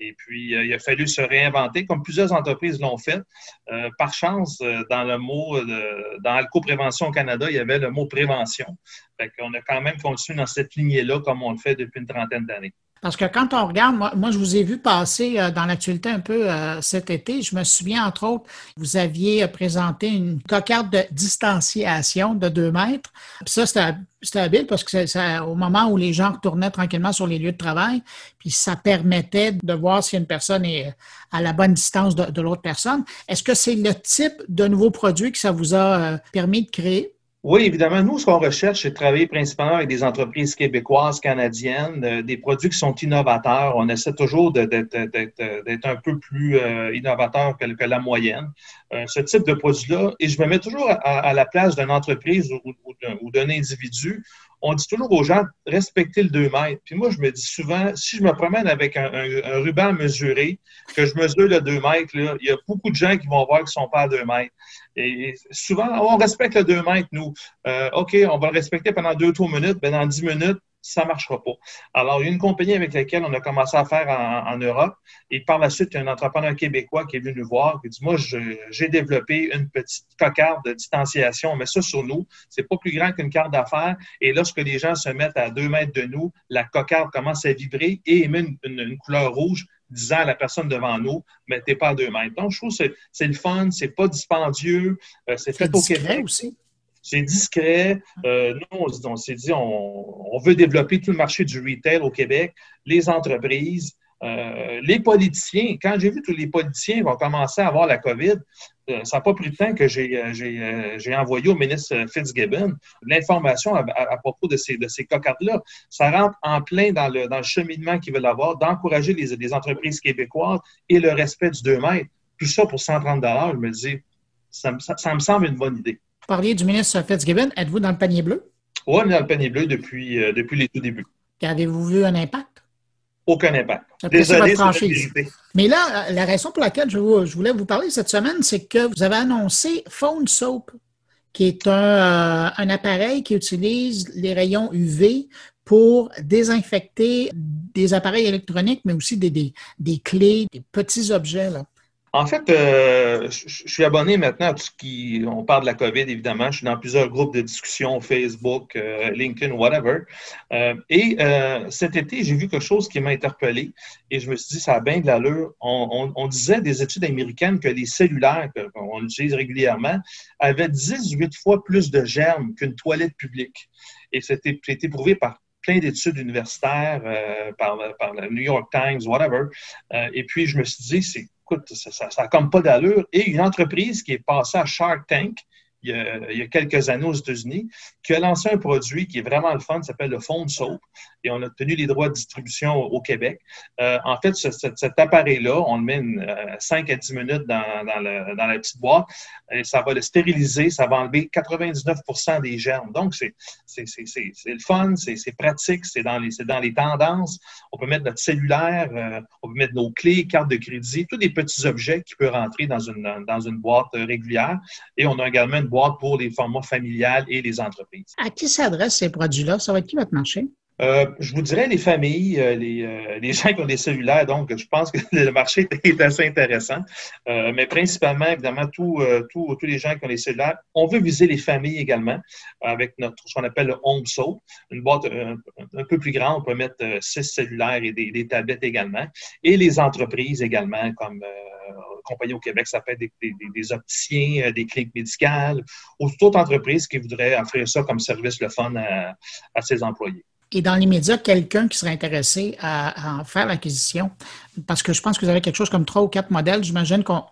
Et puis, il a fallu se réinventer, comme plusieurs entreprises l'ont fait. par chance, dans le mot, dans Alco Prévention au Canada, il y avait le mot prévention. Fait qu'on a quand même continué dans cette lignée-là, comme on le fait depuis une trentaine d'années. Parce que quand on regarde, moi, je vous ai vu passer euh, dans l'actualité un peu euh, cet été. Je me souviens, entre autres, vous aviez euh, présenté une cocarde de distanciation de deux mètres. Ça, c'était habile parce que c'est au moment où les gens retournaient tranquillement sur les lieux de travail, puis ça permettait de voir si une personne est à la bonne distance de, de l'autre personne. Est-ce que c'est le type de nouveau produit que ça vous a permis de créer? Oui, évidemment. Nous, ce qu'on recherche, c'est de travailler principalement avec des entreprises québécoises, canadiennes, euh, des produits qui sont innovateurs. On essaie toujours d'être un peu plus euh, innovateur que, que, la moyenne. Euh, ce type de produit-là, et je me mets toujours à, la place d'une entreprise ou, ou d'un individu on dit toujours aux gens, respectez le 2 mètres. Puis moi, je me dis souvent, si je me promène avec un, ruban mesuré, que je mesure le 2 mètres, il y a beaucoup de gens qui vont voir qu'ils ne sont pas à 2 mètres. Et souvent, on respecte le 2 mètres, nous. Euh, OK, on va le respecter pendant 2-3 minutes, mais dans 10 minutes, ça ne marchera pas. Alors, il y a une compagnie avec laquelle on a commencé à faire en, Europe. Et par la suite, il y a un entrepreneur québécois qui est venu nous voir et dit Moi, j'ai développé une petite cocarde de distanciation. On met ça sur nous. C'est pas plus grand qu'une carte d'affaires. Et lorsque les gens se mettent à deux mètres de nous, la cocarde commence à vibrer et émet une, couleur rouge disant à la personne devant nous, mais t'es pas à deux mètres. Donc, je trouve que c'est le fun, c'est pas dispendieux, euh, c'est fait au Québec. aussi. C'est discret. Euh, nous, on, s'est dit, on, veut développer tout le marché du retail au Québec, les entreprises, euh, les politiciens. Quand j'ai vu tous les politiciens vont commencer à avoir la COVID, euh, ça n'a pas pris de temps que j'ai envoyé au ministre Fitzgibbon l'information à, propos de ces, de ces cocardes-là. Ça rentre en plein dans le, cheminement qu'ils veulent avoir, d'encourager les, les, entreprises québécoises et le respect du 2 mètres. Tout ça pour 130 Je me dis, ça me semble une bonne idée. Vous parliez du ministre Fitzgibbon. Êtes-vous dans le panier bleu? Oui, on est dans le panier bleu depuis, euh, depuis les tout débuts. Avez-vous vu un impact? Aucun impact. Désolé. Mais là, la raison pour laquelle je, voulais vous parler cette semaine, c'est que vous avez annoncé Phone Soap, qui est un, euh, un appareil qui utilise les rayons UV pour désinfecter des appareils électroniques, mais aussi des, des, des clés, des petits objets. Là. En fait, euh, je suis abonné maintenant à tout ce qui. On parle de la COVID, évidemment. Je suis dans plusieurs groupes de discussion, Facebook, euh, LinkedIn, whatever. Euh, et cet été, j'ai vu quelque chose qui m'a interpellé et je me suis dit, ça a bien de l'allure. On, disait des études américaines que les cellulaires qu'on utilise régulièrement avaient 18 fois plus de germes qu'une toilette publique. Et c'était prouvé par plein d'études universitaires, par, par, le New York Times, whatever. et puis, je me suis dit, c'est ça n'a comme pas d'allure. Et une entreprise qui est passée à Shark Tank, il y, a, quelques années aux États-Unis, qui a lancé un produit qui est vraiment le fun, s'appelle le Phone Soap, et on a obtenu les droits de distribution au, Québec. Euh, en fait, cet appareil-là, on le met 5 euh, à 10 minutes dans, la petite boîte, et ça va le stériliser, ça va enlever 99% des germes. Donc, c'est le fun, c'est pratique, c'est dans, les, tendances. On peut mettre notre cellulaire, euh, on peut mettre nos clés, cartes de crédit, tous des petits objets qui peuvent rentrer dans une, une boîte régulière. Et on a également une pour les formats familiales et les entreprises. À qui s'adressent ces produits-là? Ça va être qui votre marché? Euh, je vous dirais les familles, euh, les, les, gens qui ont des cellulaires, donc je pense que le marché est assez intéressant. mais principalement, évidemment, tous les gens qui ont des cellulaires. On veut viser les familles également avec notre ce qu'on appelle le Home une boîte un, peu plus grande. On peut mettre six cellulaires et des, des, tablettes également. Et les entreprises également, comme compagnie au Québec, ça peut être des, opticiens, des cliniques médicales, ou toute autre entreprise qui voudrait offrir ça comme service le fun à ses employés et dans l'immédiat, quelqu'un qui serait intéressé à, en faire l'acquisition, parce que je pense que vous avez quelque chose comme trois ou quatre modèles, j'imagine qu'on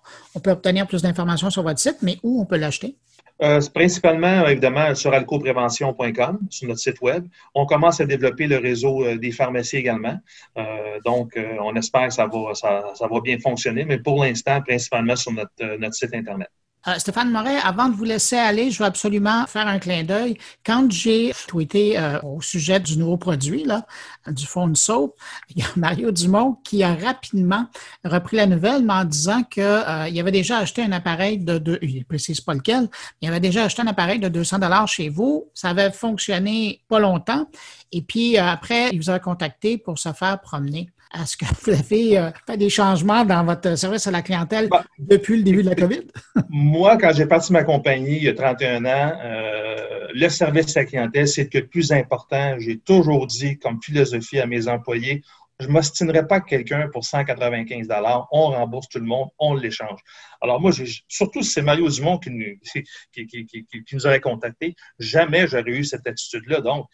peut obtenir plus d'informations sur votre site, mais où on peut l'acheter? Euh, principalement, évidemment, sur alcoprévention.com, sur notre site web. On commence à développer le réseau euh, des pharmacies également. Euh, donc, on espère que ça va, bien fonctionner, mais pour l'instant, principalement sur notre site Internet. Euh, Stéphane Moret, avant de vous laisser aller, je veux absolument faire un clin d'œil. Quand j'ai tweeté euh, au sujet du nouveau produit, là, du Phone Soap, il y a Mario Dumont qui a rapidement repris la nouvelle en disant qu'il euh, avait déjà acheté un appareil de, de il précise pas lequel, il avait déjà acheté un appareil de 200 dollars chez vous. Ça avait fonctionné pas longtemps. Et puis après, il vous a contacté pour se faire promener. Est-ce que vous avez euh, fait des changements dans votre service à la clientèle bah, depuis le début de la COVID? moi, quand j'ai parti ma compagnie il y a 31 ans, euh, le service à la clientèle, c'est le plus important. J'ai toujours dit comme philosophie à mes employés, je ne m'ostinerai pas quelqu'un pour 195 On rembourse tout le monde, on l'échange. Alors moi, surtout si c'est Mario Dumont qui nous, qui, qui, qui, nous aurait contacté, jamais j'aurais eu cette attitude-là. Donc,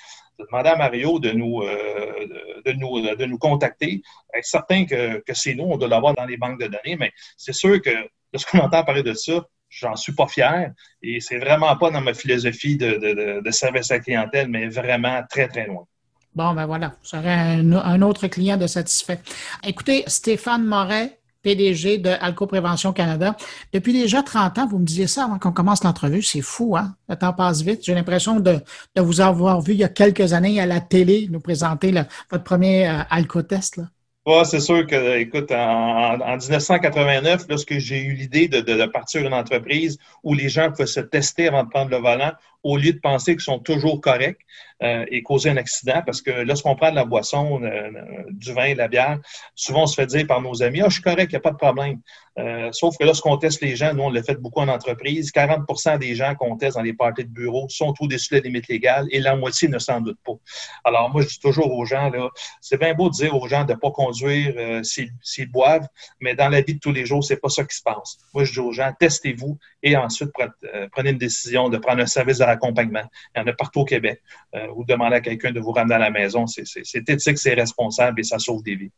demander à Mario de nous, euh, de nous, de nous contacter. Être certain que, que c'est nous, on doit l'avoir dans les banques de données, mais c'est sûr que lorsqu'on entend parler de ça, j'en suis pas fier et c'est vraiment pas dans ma philosophie de, de, de, service à la clientèle, mais vraiment très, très loin. Bon, ben voilà, vous serez un, un, autre client de satisfait. Écoutez, Stéphane Moret, PDG de Alco Prévention Canada. Depuis déjà 30 ans, vous me disiez ça avant qu'on commence l'entrevue, c'est fou, hein? Le temps passe vite. J'ai l'impression de, vous avoir vu il y a quelques années à la télé nous présenter votre premier euh, Alco-test. Là c'est sûr que, écoute, en, 1989, lorsque j'ai eu l'idée de, partir une entreprise où les gens pouvaient se tester avant de prendre le volant, au lieu de penser qu'ils sont toujours corrects euh, et causer un accident, parce que lorsqu'on prend de la boisson, euh, du vin, de la bière, souvent on se fait dire par nos amis, ah, je suis correct, il n'y a pas de problème. Euh, sauf que lorsqu'on teste les gens, nous, on le fait beaucoup en entreprise, 40% des gens qu'on teste dans les parties de bureau sont au-dessus de la limite légale et la moitié ne s'en doute pas. Alors, moi, je dis toujours aux gens, c'est bien beau de dire aux gens de ne pas conduire s'ils boivent, mais dans la vie de tous les jours, c'est pas ça qui se passe. Moi, je dis aux gens, testez-vous et ensuite prenez une décision de prendre un service d'accompagnement. Il y en a partout au Québec. ou demandez à quelqu'un de vous ramener à la maison. C'est éthique, c'est responsable et ça sauve des vies.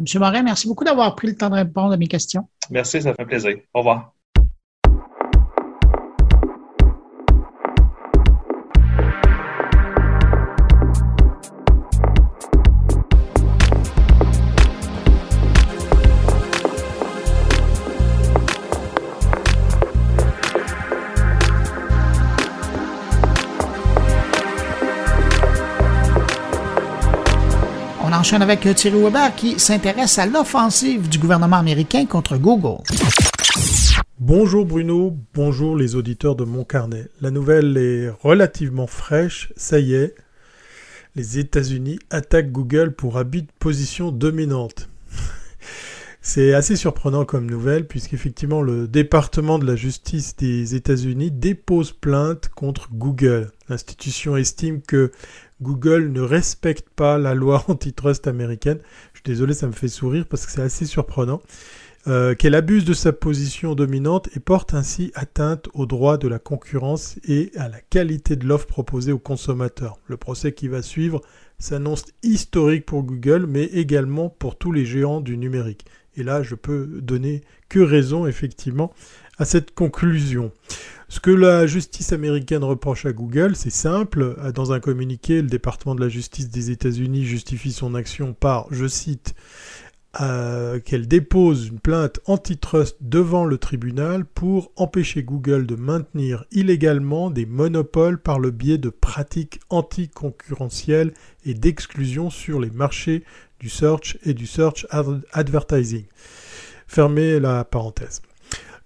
Monsieur Morin, merci beaucoup d'avoir pris le temps de répondre à mes questions. Merci, ça fait plaisir. Au revoir. Avec Thierry Weber qui s'intéresse à l'offensive du gouvernement américain contre Google. Bonjour Bruno, bonjour les auditeurs de mon carnet. La nouvelle est relativement fraîche, ça y est. Les États-Unis attaquent Google pour abus de position dominante. C'est assez surprenant comme nouvelle puisqu'effectivement le département de la justice des États-Unis dépose plainte contre Google. L'institution estime que Google ne respecte pas la loi antitrust américaine. Je suis désolé, ça me fait sourire parce que c'est assez surprenant. Euh, qu'elle abuse de sa position dominante et porte ainsi atteinte aux droits de la concurrence et à la qualité de l'offre proposée aux consommateurs. Le procès qui va suivre s'annonce historique pour Google, mais également pour tous les géants du numérique. Et là, je peux donner que raison, effectivement, à cette conclusion. Ce que la justice américaine reproche à Google, c'est simple. Dans un communiqué, le département de la justice des États-Unis justifie son action par, je cite, qu'elle dépose une plainte antitrust devant le tribunal pour empêcher Google de maintenir illégalement des monopoles par le biais de pratiques anticoncurrentielles et d'exclusion sur les marchés du search et du search advertising. Fermez la parenthèse.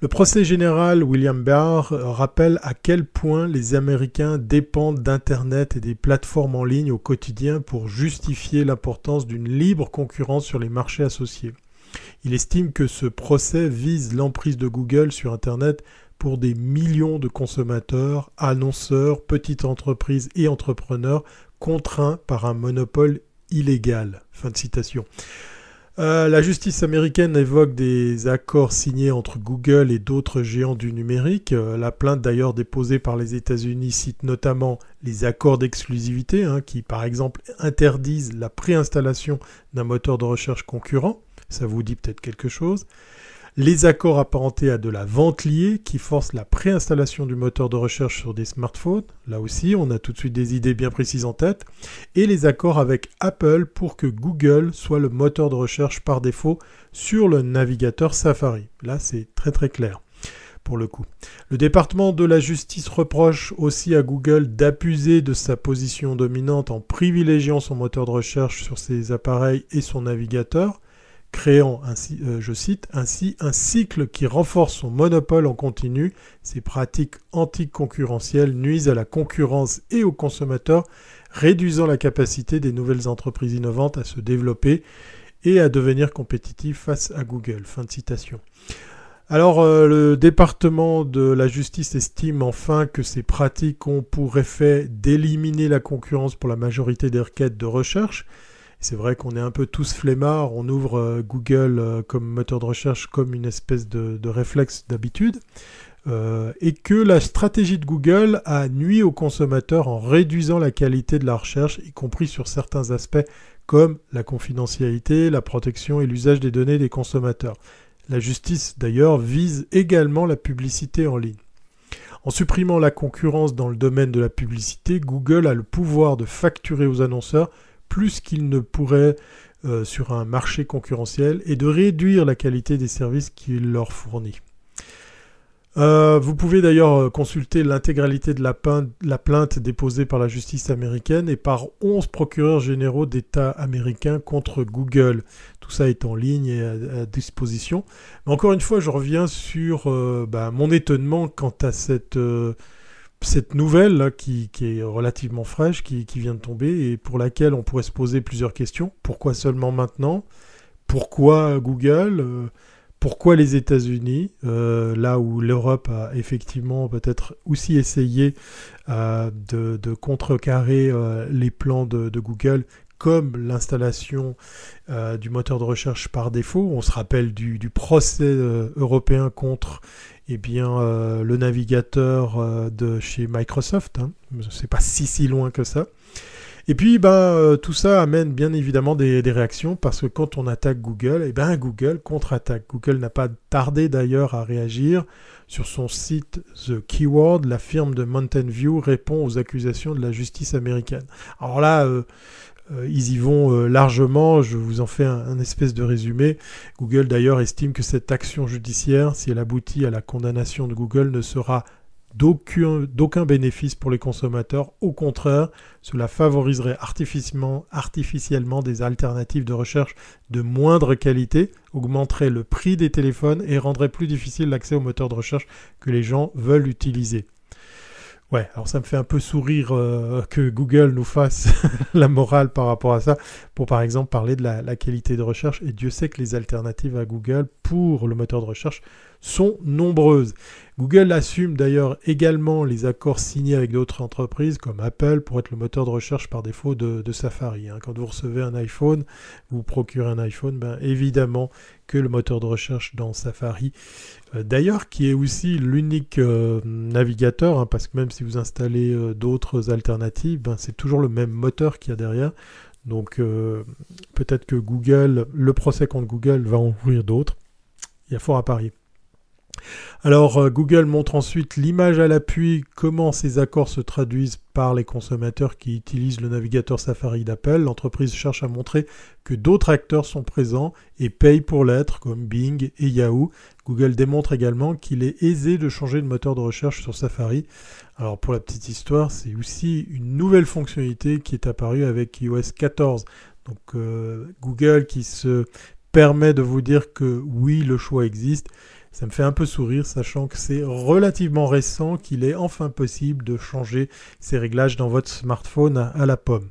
Le procès général William Barr rappelle à quel point les Américains dépendent d'Internet et des plateformes en ligne au quotidien pour justifier l'importance d'une libre concurrence sur les marchés associés. Il estime que ce procès vise l'emprise de Google sur Internet pour des millions de consommateurs, annonceurs, petites entreprises et entrepreneurs contraints par un monopole illégal. Fin de citation. Euh, la justice américaine évoque des accords signés entre Google et d'autres géants du numérique. Euh, la plainte d'ailleurs déposée par les États-Unis cite notamment les accords d'exclusivité hein, qui par exemple interdisent la préinstallation d'un moteur de recherche concurrent. Ça vous dit peut-être quelque chose les accords apparentés à de la vente liée qui forcent la préinstallation du moteur de recherche sur des smartphones, là aussi on a tout de suite des idées bien précises en tête, et les accords avec Apple pour que Google soit le moteur de recherche par défaut sur le navigateur Safari. Là c'est très très clair pour le coup. Le département de la justice reproche aussi à Google d'abuser de sa position dominante en privilégiant son moteur de recherche sur ses appareils et son navigateur créant ainsi, euh, je cite, ainsi un cycle qui renforce son monopole en continu. Ces pratiques anticoncurrentielles nuisent à la concurrence et aux consommateurs, réduisant la capacité des nouvelles entreprises innovantes à se développer et à devenir compétitives face à Google. Fin de citation. Alors, euh, le département de la justice estime enfin que ces pratiques ont pour effet d'éliminer la concurrence pour la majorité des requêtes de recherche, c'est vrai qu'on est un peu tous flemmards, on ouvre euh, Google euh, comme moteur de recherche comme une espèce de, réflexe d'habitude, euh, et que la stratégie de Google a nuit aux consommateurs en réduisant la qualité de la recherche, y compris sur certains aspects comme la confidentialité, la protection et l'usage des données des consommateurs. La justice d'ailleurs vise également la publicité en ligne. En supprimant la concurrence dans le domaine de la publicité, Google a le pouvoir de facturer aux annonceurs plus qu'il ne pourrait euh, sur un marché concurrentiel et de réduire la qualité des services qu'il leur fournit. Euh, vous pouvez d'ailleurs euh, consulter l'intégralité de la, plainte déposée par la justice américaine et par 11 procureurs généraux d'État américains contre Google. Tout ça est en ligne et à, disposition. Mais encore une fois, je reviens sur bah, mon étonnement quant à cette cette nouvelle qui, est relativement fraîche, qui, vient de tomber et pour laquelle on pourrait se poser plusieurs questions. Pourquoi seulement maintenant? Pourquoi Google? Euh, Pourquoi les États-Unis? Euh, Là où l'Europe a effectivement peut-être aussi essayé euh, de, contrecarrer les plans de, Google comme l'installation du moteur de recherche par défaut. On se rappelle du, procès européen contre eh bien, euh, le navigateur euh, de chez Microsoft. Hein. C'est pas si si loin que ça. Et puis, ben, euh, tout ça amène bien évidemment des, réactions parce que quand on attaque Google, eh ben, Google contre-attaque. Google n'a pas tardé d'ailleurs à réagir. Sur son site The Keyword, la firme de Mountain View répond aux accusations de la justice américaine. Alors là, euh, ils y vont euh, largement, je vous en fais un, espèce de résumé. Google d'ailleurs estime que cette action judiciaire, si elle aboutit à la condamnation de Google, ne sera d'aucun bénéfice pour les consommateurs. Au contraire, cela favoriserait artificiellement des alternatives de recherche de moindre qualité, augmenterait le prix des téléphones et rendrait plus difficile l'accès aux moteurs de recherche que les gens veulent utiliser. Ouais, alors ça me fait un peu sourire euh, que Google nous fasse la morale par rapport à ça, pour par exemple parler de la, qualité de recherche. Et Dieu sait que les alternatives à Google pour le moteur de recherche sont nombreuses. Google assume d'ailleurs également les accords signés avec d'autres entreprises comme Apple pour être le moteur de recherche par défaut de, Safari. Hein. Quand vous recevez un iPhone, vous procurez un iPhone, ben évidemment que le moteur de recherche dans Safari, d'ailleurs qui est aussi l'unique euh, navigateur, hein, parce que même si vous installez euh, d'autres alternatives, ben, c'est toujours le même moteur qu'il y a derrière. Donc peut-être que Google, le procès contre Google va en ouvrir d'autres. Il y a fort à parier. Alors euh, Google montre ensuite l'image à l'appui, comment ces accords se traduisent par les consommateurs qui utilisent le navigateur Safari d'Apple. L'entreprise cherche à montrer que d'autres acteurs sont présents et payent pour l'être, comme Bing et Yahoo. Google démontre également qu'il est aisé de changer de moteur de recherche sur Safari. Alors pour la petite histoire, c'est aussi une nouvelle fonctionnalité qui est apparue avec iOS 14. Donc euh, Google qui se permet de vous dire que oui, le choix existe Ça me fait un peu sourire, sachant que c'est relativement récent qu'il est enfin possible de changer ces réglages dans votre smartphone à la pomme.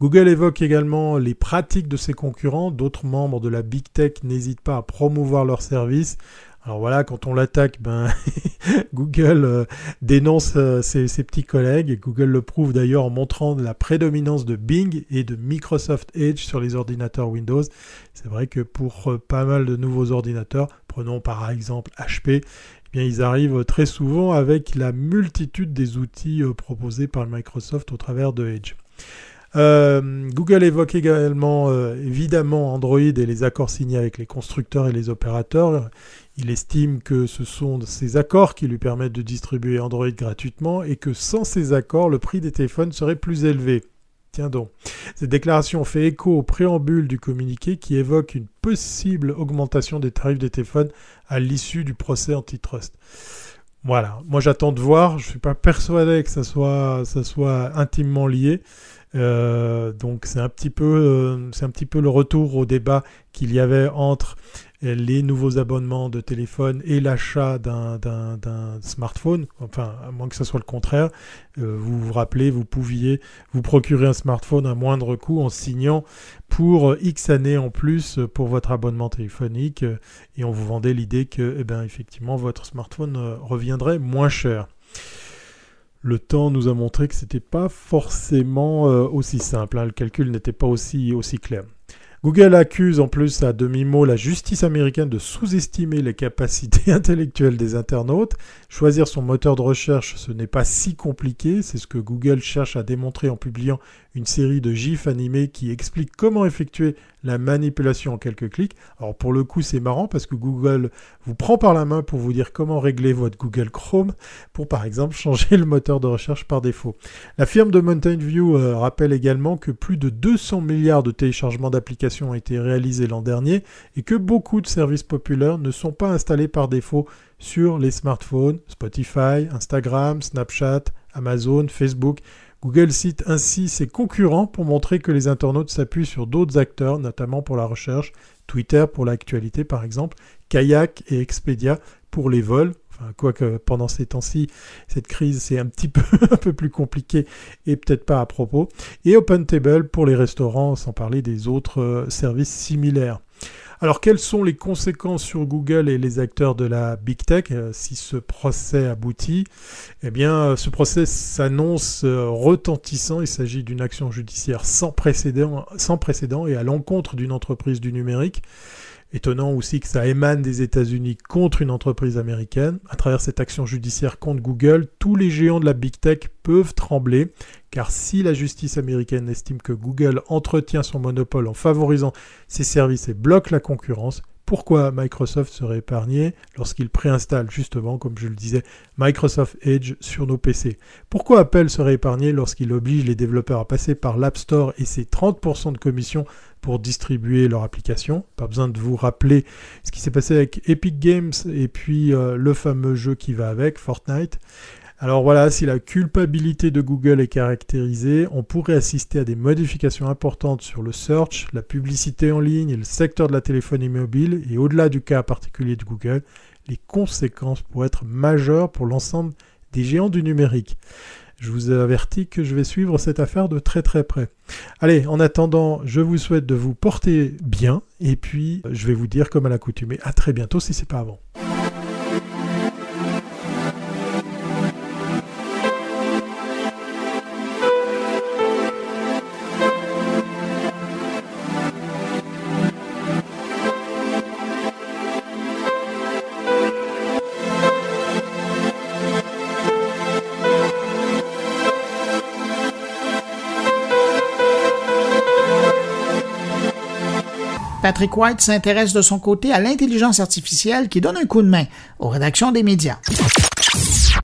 Google évoque également les pratiques de ses concurrents. D'autres membres de la Big Tech n'hésitent pas à promouvoir leurs services. Alors voilà, quand on l'attaque, ben Google euh, dénonce euh, ses, petits collègues. Google le prouve d'ailleurs en montrant la prédominance de Bing et de Microsoft Edge sur les ordinateurs Windows. C'est vrai que pour euh, pas mal de nouveaux ordinateurs, prenons par exemple HP, eh bien, ils arrivent très souvent avec la multitude des outils proposés par Microsoft au travers de Edge. Google évoque également évidemment Android et les accords signés avec les constructeurs et les opérateurs. Il estime que ce sont ces accords qui lui permettent de distribuer Android gratuitement et que sans ces accords, le prix des téléphones serait plus élevé. Tiens donc. Cette déclaration fait écho au préambule du communiqué qui évoque une possible augmentation des tarifs des téléphones à l'issue du procès antitrust. Voilà, moi j'attends de voir, je ne suis pas persuadé que ça soit, intimement lié. Euh, donc euh, c'est un petit peu le retour au débat qu'il y avait entre les nouveaux abonnements de téléphone et l'achat d'un smartphone, enfin à moins que ce soit le contraire, euh, vous vous rappelez, vous pouviez vous procurer un smartphone à moindre coût en signant pour X années en plus pour votre abonnement téléphonique euh, et on vous vendait l'idée que, eh ben, effectivement, votre smartphone euh, reviendrait moins cher. Le temps nous a montré que ce n'était pas forcément aussi simple, hein. le calcul n'était pas aussi clair. Google accuse en plus à demi-mot la justice américaine de sous-estimer les capacités intellectuelles des internautes. Choisir son moteur de recherche, ce n'est pas si compliqué, c'est ce que Google cherche à démontrer en publiant une série de gifs animés qui expliquent comment effectuer la manipulation en quelques clics. Alors pour le coup c'est marrant parce que Google vous prend par la main pour vous dire comment régler votre Google Chrome pour par exemple changer le moteur de recherche par défaut. La firme de Mountain View euh, rappelle également que plus de 200 milliards de téléchargements d'applications ont été réalisés l'an dernier et que beaucoup de services populaires ne sont pas installés par défaut sur les smartphones, Spotify, Instagram, Snapchat, Amazon, Facebook Google cite ainsi ses concurrents pour montrer que les internautes s'appuient sur d'autres acteurs, notamment pour la recherche, Twitter pour l'actualité par exemple, Kayak et Expedia pour les vols. Quoique pendant ces temps-ci, cette crise c'est un petit peu, un peu plus compliqué et peut-être pas à propos. Et OpenTable pour les restaurants, sans parler des autres euh, services similaires. Alors, quelles sont les conséquences sur Google et les acteurs de la Big Tech euh, si ce procès aboutit? Eh bien, euh, ce procès s'annonce euh, retentissant. Il s'agit d'une action judiciaire sans précédent, sans précédent et à l'encontre d'une entreprise du numérique. Étonnant aussi que ça émane des États-Unis contre une entreprise américaine. À travers cette action judiciaire contre Google, tous les géants de la big tech peuvent trembler, car si la justice américaine estime que Google entretient son monopole en favorisant ses services et bloque la concurrence, pourquoi Microsoft serait épargné lorsqu'il préinstalle justement, comme je le disais, Microsoft Edge sur nos PC Pourquoi Apple serait épargné lorsqu'il oblige les développeurs à passer par l'App Store et ses 30% de commission pour distribuer leur application Pas besoin de vous rappeler ce qui s'est passé avec Epic Games et puis euh, le fameux jeu qui va avec, Fortnite. Alors voilà, si la culpabilité de Google est caractérisée, on pourrait assister à des modifications importantes sur le search, la publicité en ligne et le secteur de la téléphonie mobile, et au-delà du cas particulier de Google, les conséquences pourraient être majeures pour l'ensemble des géants du numérique. Je vous avertis que je vais suivre cette affaire de très très près. Allez, en attendant, je vous souhaite de vous porter bien, et puis je vais vous dire comme à l'accoutumée, à très bientôt si c'est pas avant. Patrick White s'intéresse de son côté à l'intelligence artificielle qui donne un coup de main aux rédactions des médias.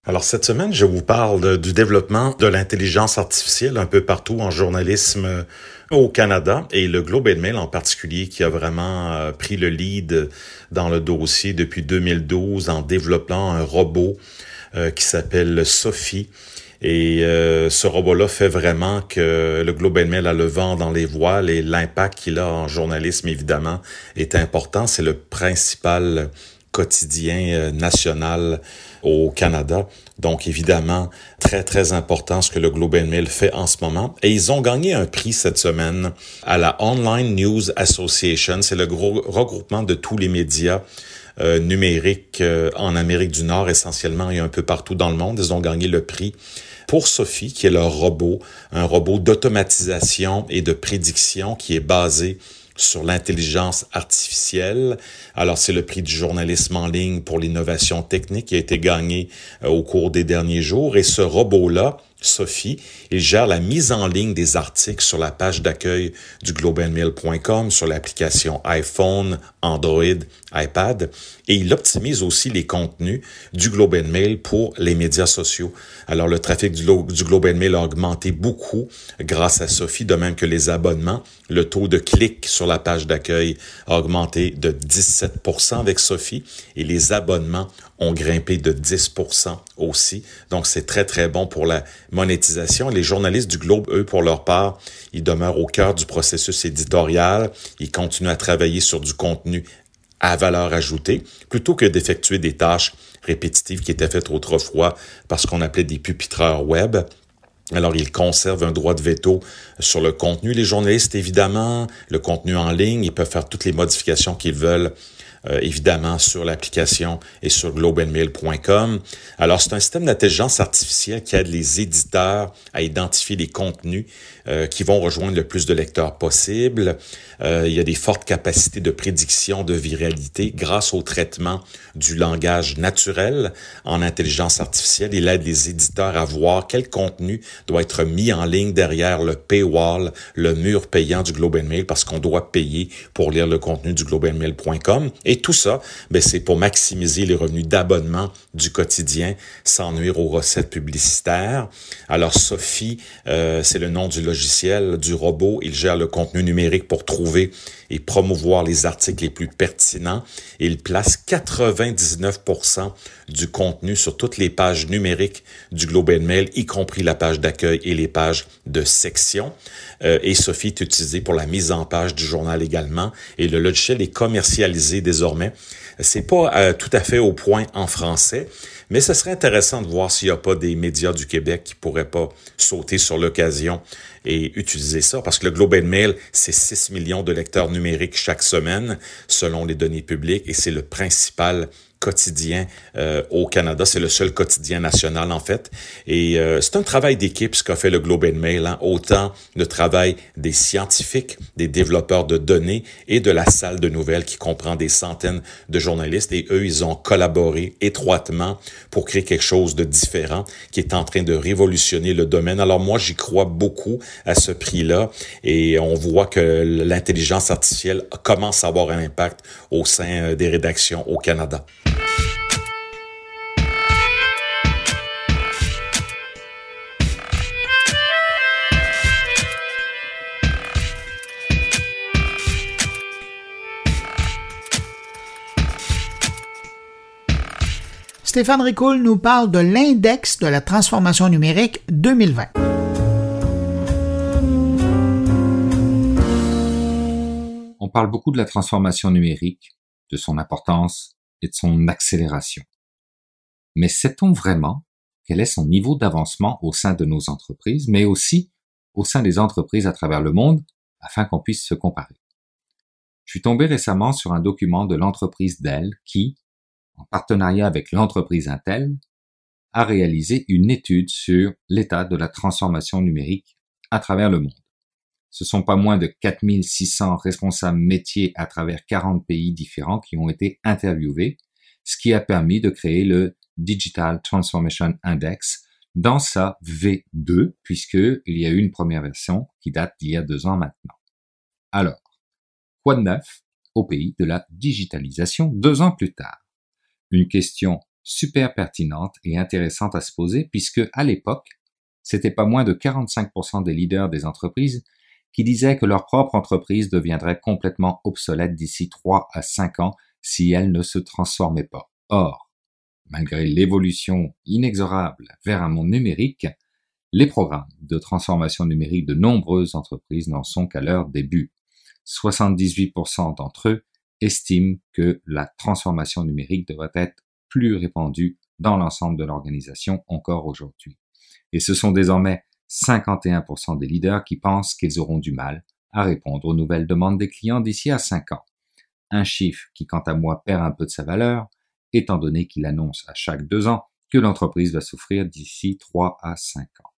Alors cette semaine, je vous parle du développement de l'intelligence artificielle un peu partout en journalisme euh, au Canada et le Globe and Mail en particulier qui a vraiment euh, pris le lead dans le dossier depuis 2012 en développant un robot euh, qui s'appelle Sophie et euh, ce robot-là fait vraiment que le Globe and Mail a le vent dans les voiles et l'impact qu'il a en journalisme, évidemment, est important. C'est le principal quotidien euh, national au Canada. Donc évidemment, très très important ce que le Globe and Mail fait en ce moment. Et ils ont gagné un prix cette semaine à la Online News Association. C'est le regroupement de tous les médias euh, numériques euh, en Amérique du Nord essentiellement et un peu partout dans le monde. Ils ont gagné le prix pour Sophie, qui est leur robot, un robot d'automatisation et de prédiction qui est basé sur l'intelligence artificielle. Alors, c'est le prix du journalisme en ligne pour l'innovation technique qui a été gagné euh, au cours des derniers jours. Et ce robot-là, Sophie. Il gère la mise en ligne des articles sur la page d'accueil du globalmail.com, sur l'application iPhone, Android, iPad, et il optimise aussi les contenus du Globe Mail pour les médias sociaux. Alors le trafic du, du Globe Mail a augmenté beaucoup grâce à Sophie, de même que les abonnements. Le taux de clic sur la page d'accueil a augmenté de 17% avec Sophie et les abonnements ont grimpé de 10% aussi. Donc, c'est très, très bon pour la monétisation. Les journalistes du Globe, eux, pour leur part, ils demeurent au cœur du processus éditorial. Ils continuent à travailler sur du contenu à valeur ajoutée, plutôt que d'effectuer des tâches répétitives qui étaient faites autrefois parce qu'on appelait des pupitreurs web. Alors, ils conservent un droit de veto sur le contenu. Les journalistes, évidemment, le contenu en ligne, ils peuvent faire toutes les modifications qu'ils veulent euh, évidemment sur l'application et sur globeandmail.com. Alors, c'est un système d'intelligence artificielle qui aide les éditeurs à identifier les contenus euh, qui vont rejoindre le plus de lecteurs possible. Euh, il y a des fortes capacités de prédiction de viralité grâce au traitement du langage naturel en intelligence artificielle. Il aide les éditeurs à voir quel contenu doit être mis en ligne derrière le paywall, le mur payant du Globe and Mail, parce qu'on doit payer pour lire le contenu du globeandmail.com. Et tout ça, ben, c'est pour maximiser les revenus d'abonnement du quotidien sans nuire aux recettes publicitaires. Alors, Sophie, euh, c'est le nom du logiciel du robot. Il gère le contenu numérique pour trouver et promouvoir les articles les plus pertinents. il place 99% du contenu sur toutes les pages numériques du Globe and Mail, y compris la page d'accueil et les pages de section. Euh, et Sophie est utilisée pour la mise en page du journal également. Et le logiciel est commercialisé désormais. C'est pas euh, tout à fait au point en français, mais ce serait intéressant de voir s'il n'y a pas des médias du Québec qui pourraient pas sauter sur l'occasion et utiliser ça, parce que le Globe and Mail, c'est 6 millions de lecteurs numériques chaque semaine, selon les données publiques, et c'est le principal quotidien euh, au Canada. C'est le seul quotidien national, en fait. Et euh, c'est un travail d'équipe, ce qu'a fait le Globe and Mail. Hein. Autant le travail des scientifiques, des développeurs de données et de la salle de nouvelles qui comprend des centaines de journalistes. Et eux, ils ont collaboré étroitement pour créer quelque chose de différent qui est en train de révolutionner le domaine. Alors moi, j'y crois beaucoup à ce prix-là. Et on voit que l'intelligence artificielle commence à avoir un impact au sein euh, des rédactions au Canada. Stéphane Ricoul nous parle de l'index de la transformation numérique 2020. On parle beaucoup de la transformation numérique, de son importance et de son accélération. Mais sait-on vraiment quel est son niveau d'avancement au sein de nos entreprises, mais aussi au sein des entreprises à travers le monde, afin qu'on puisse se comparer? Je suis tombé récemment sur un document de l'entreprise Dell qui, en partenariat avec l'entreprise Intel, a réalisé une étude sur l'état de la transformation numérique à travers le monde. Ce sont pas moins de 4600 responsables métiers à travers 40 pays différents qui ont été interviewés, ce qui a permis de créer le Digital Transformation Index dans sa V2, puisqu'il y a eu une première version qui date d'il y a deux ans maintenant. Alors, quoi de neuf au pays de la digitalisation deux ans plus tard? Une question super pertinente et intéressante à se poser puisque à l'époque, c'était pas moins de 45% des leaders des entreprises qui disaient que leur propre entreprise deviendrait complètement obsolète d'ici 3 à 5 ans si elle ne se transformait pas. Or, malgré l'évolution inexorable vers un monde numérique, les programmes de transformation numérique de nombreuses entreprises n'en sont qu'à leur début. 78% d'entre eux estiment que la transformation numérique devrait être plus répandue dans l'ensemble de l'organisation encore aujourd'hui. Et ce sont désormais 51% des leaders qui pensent qu'ils auront du mal à répondre aux nouvelles demandes des clients d'ici à 5 ans. Un chiffre qui, quant à moi, perd un peu de sa valeur, étant donné qu'il annonce à chaque deux ans que l'entreprise va souffrir d'ici 3 à 5 ans.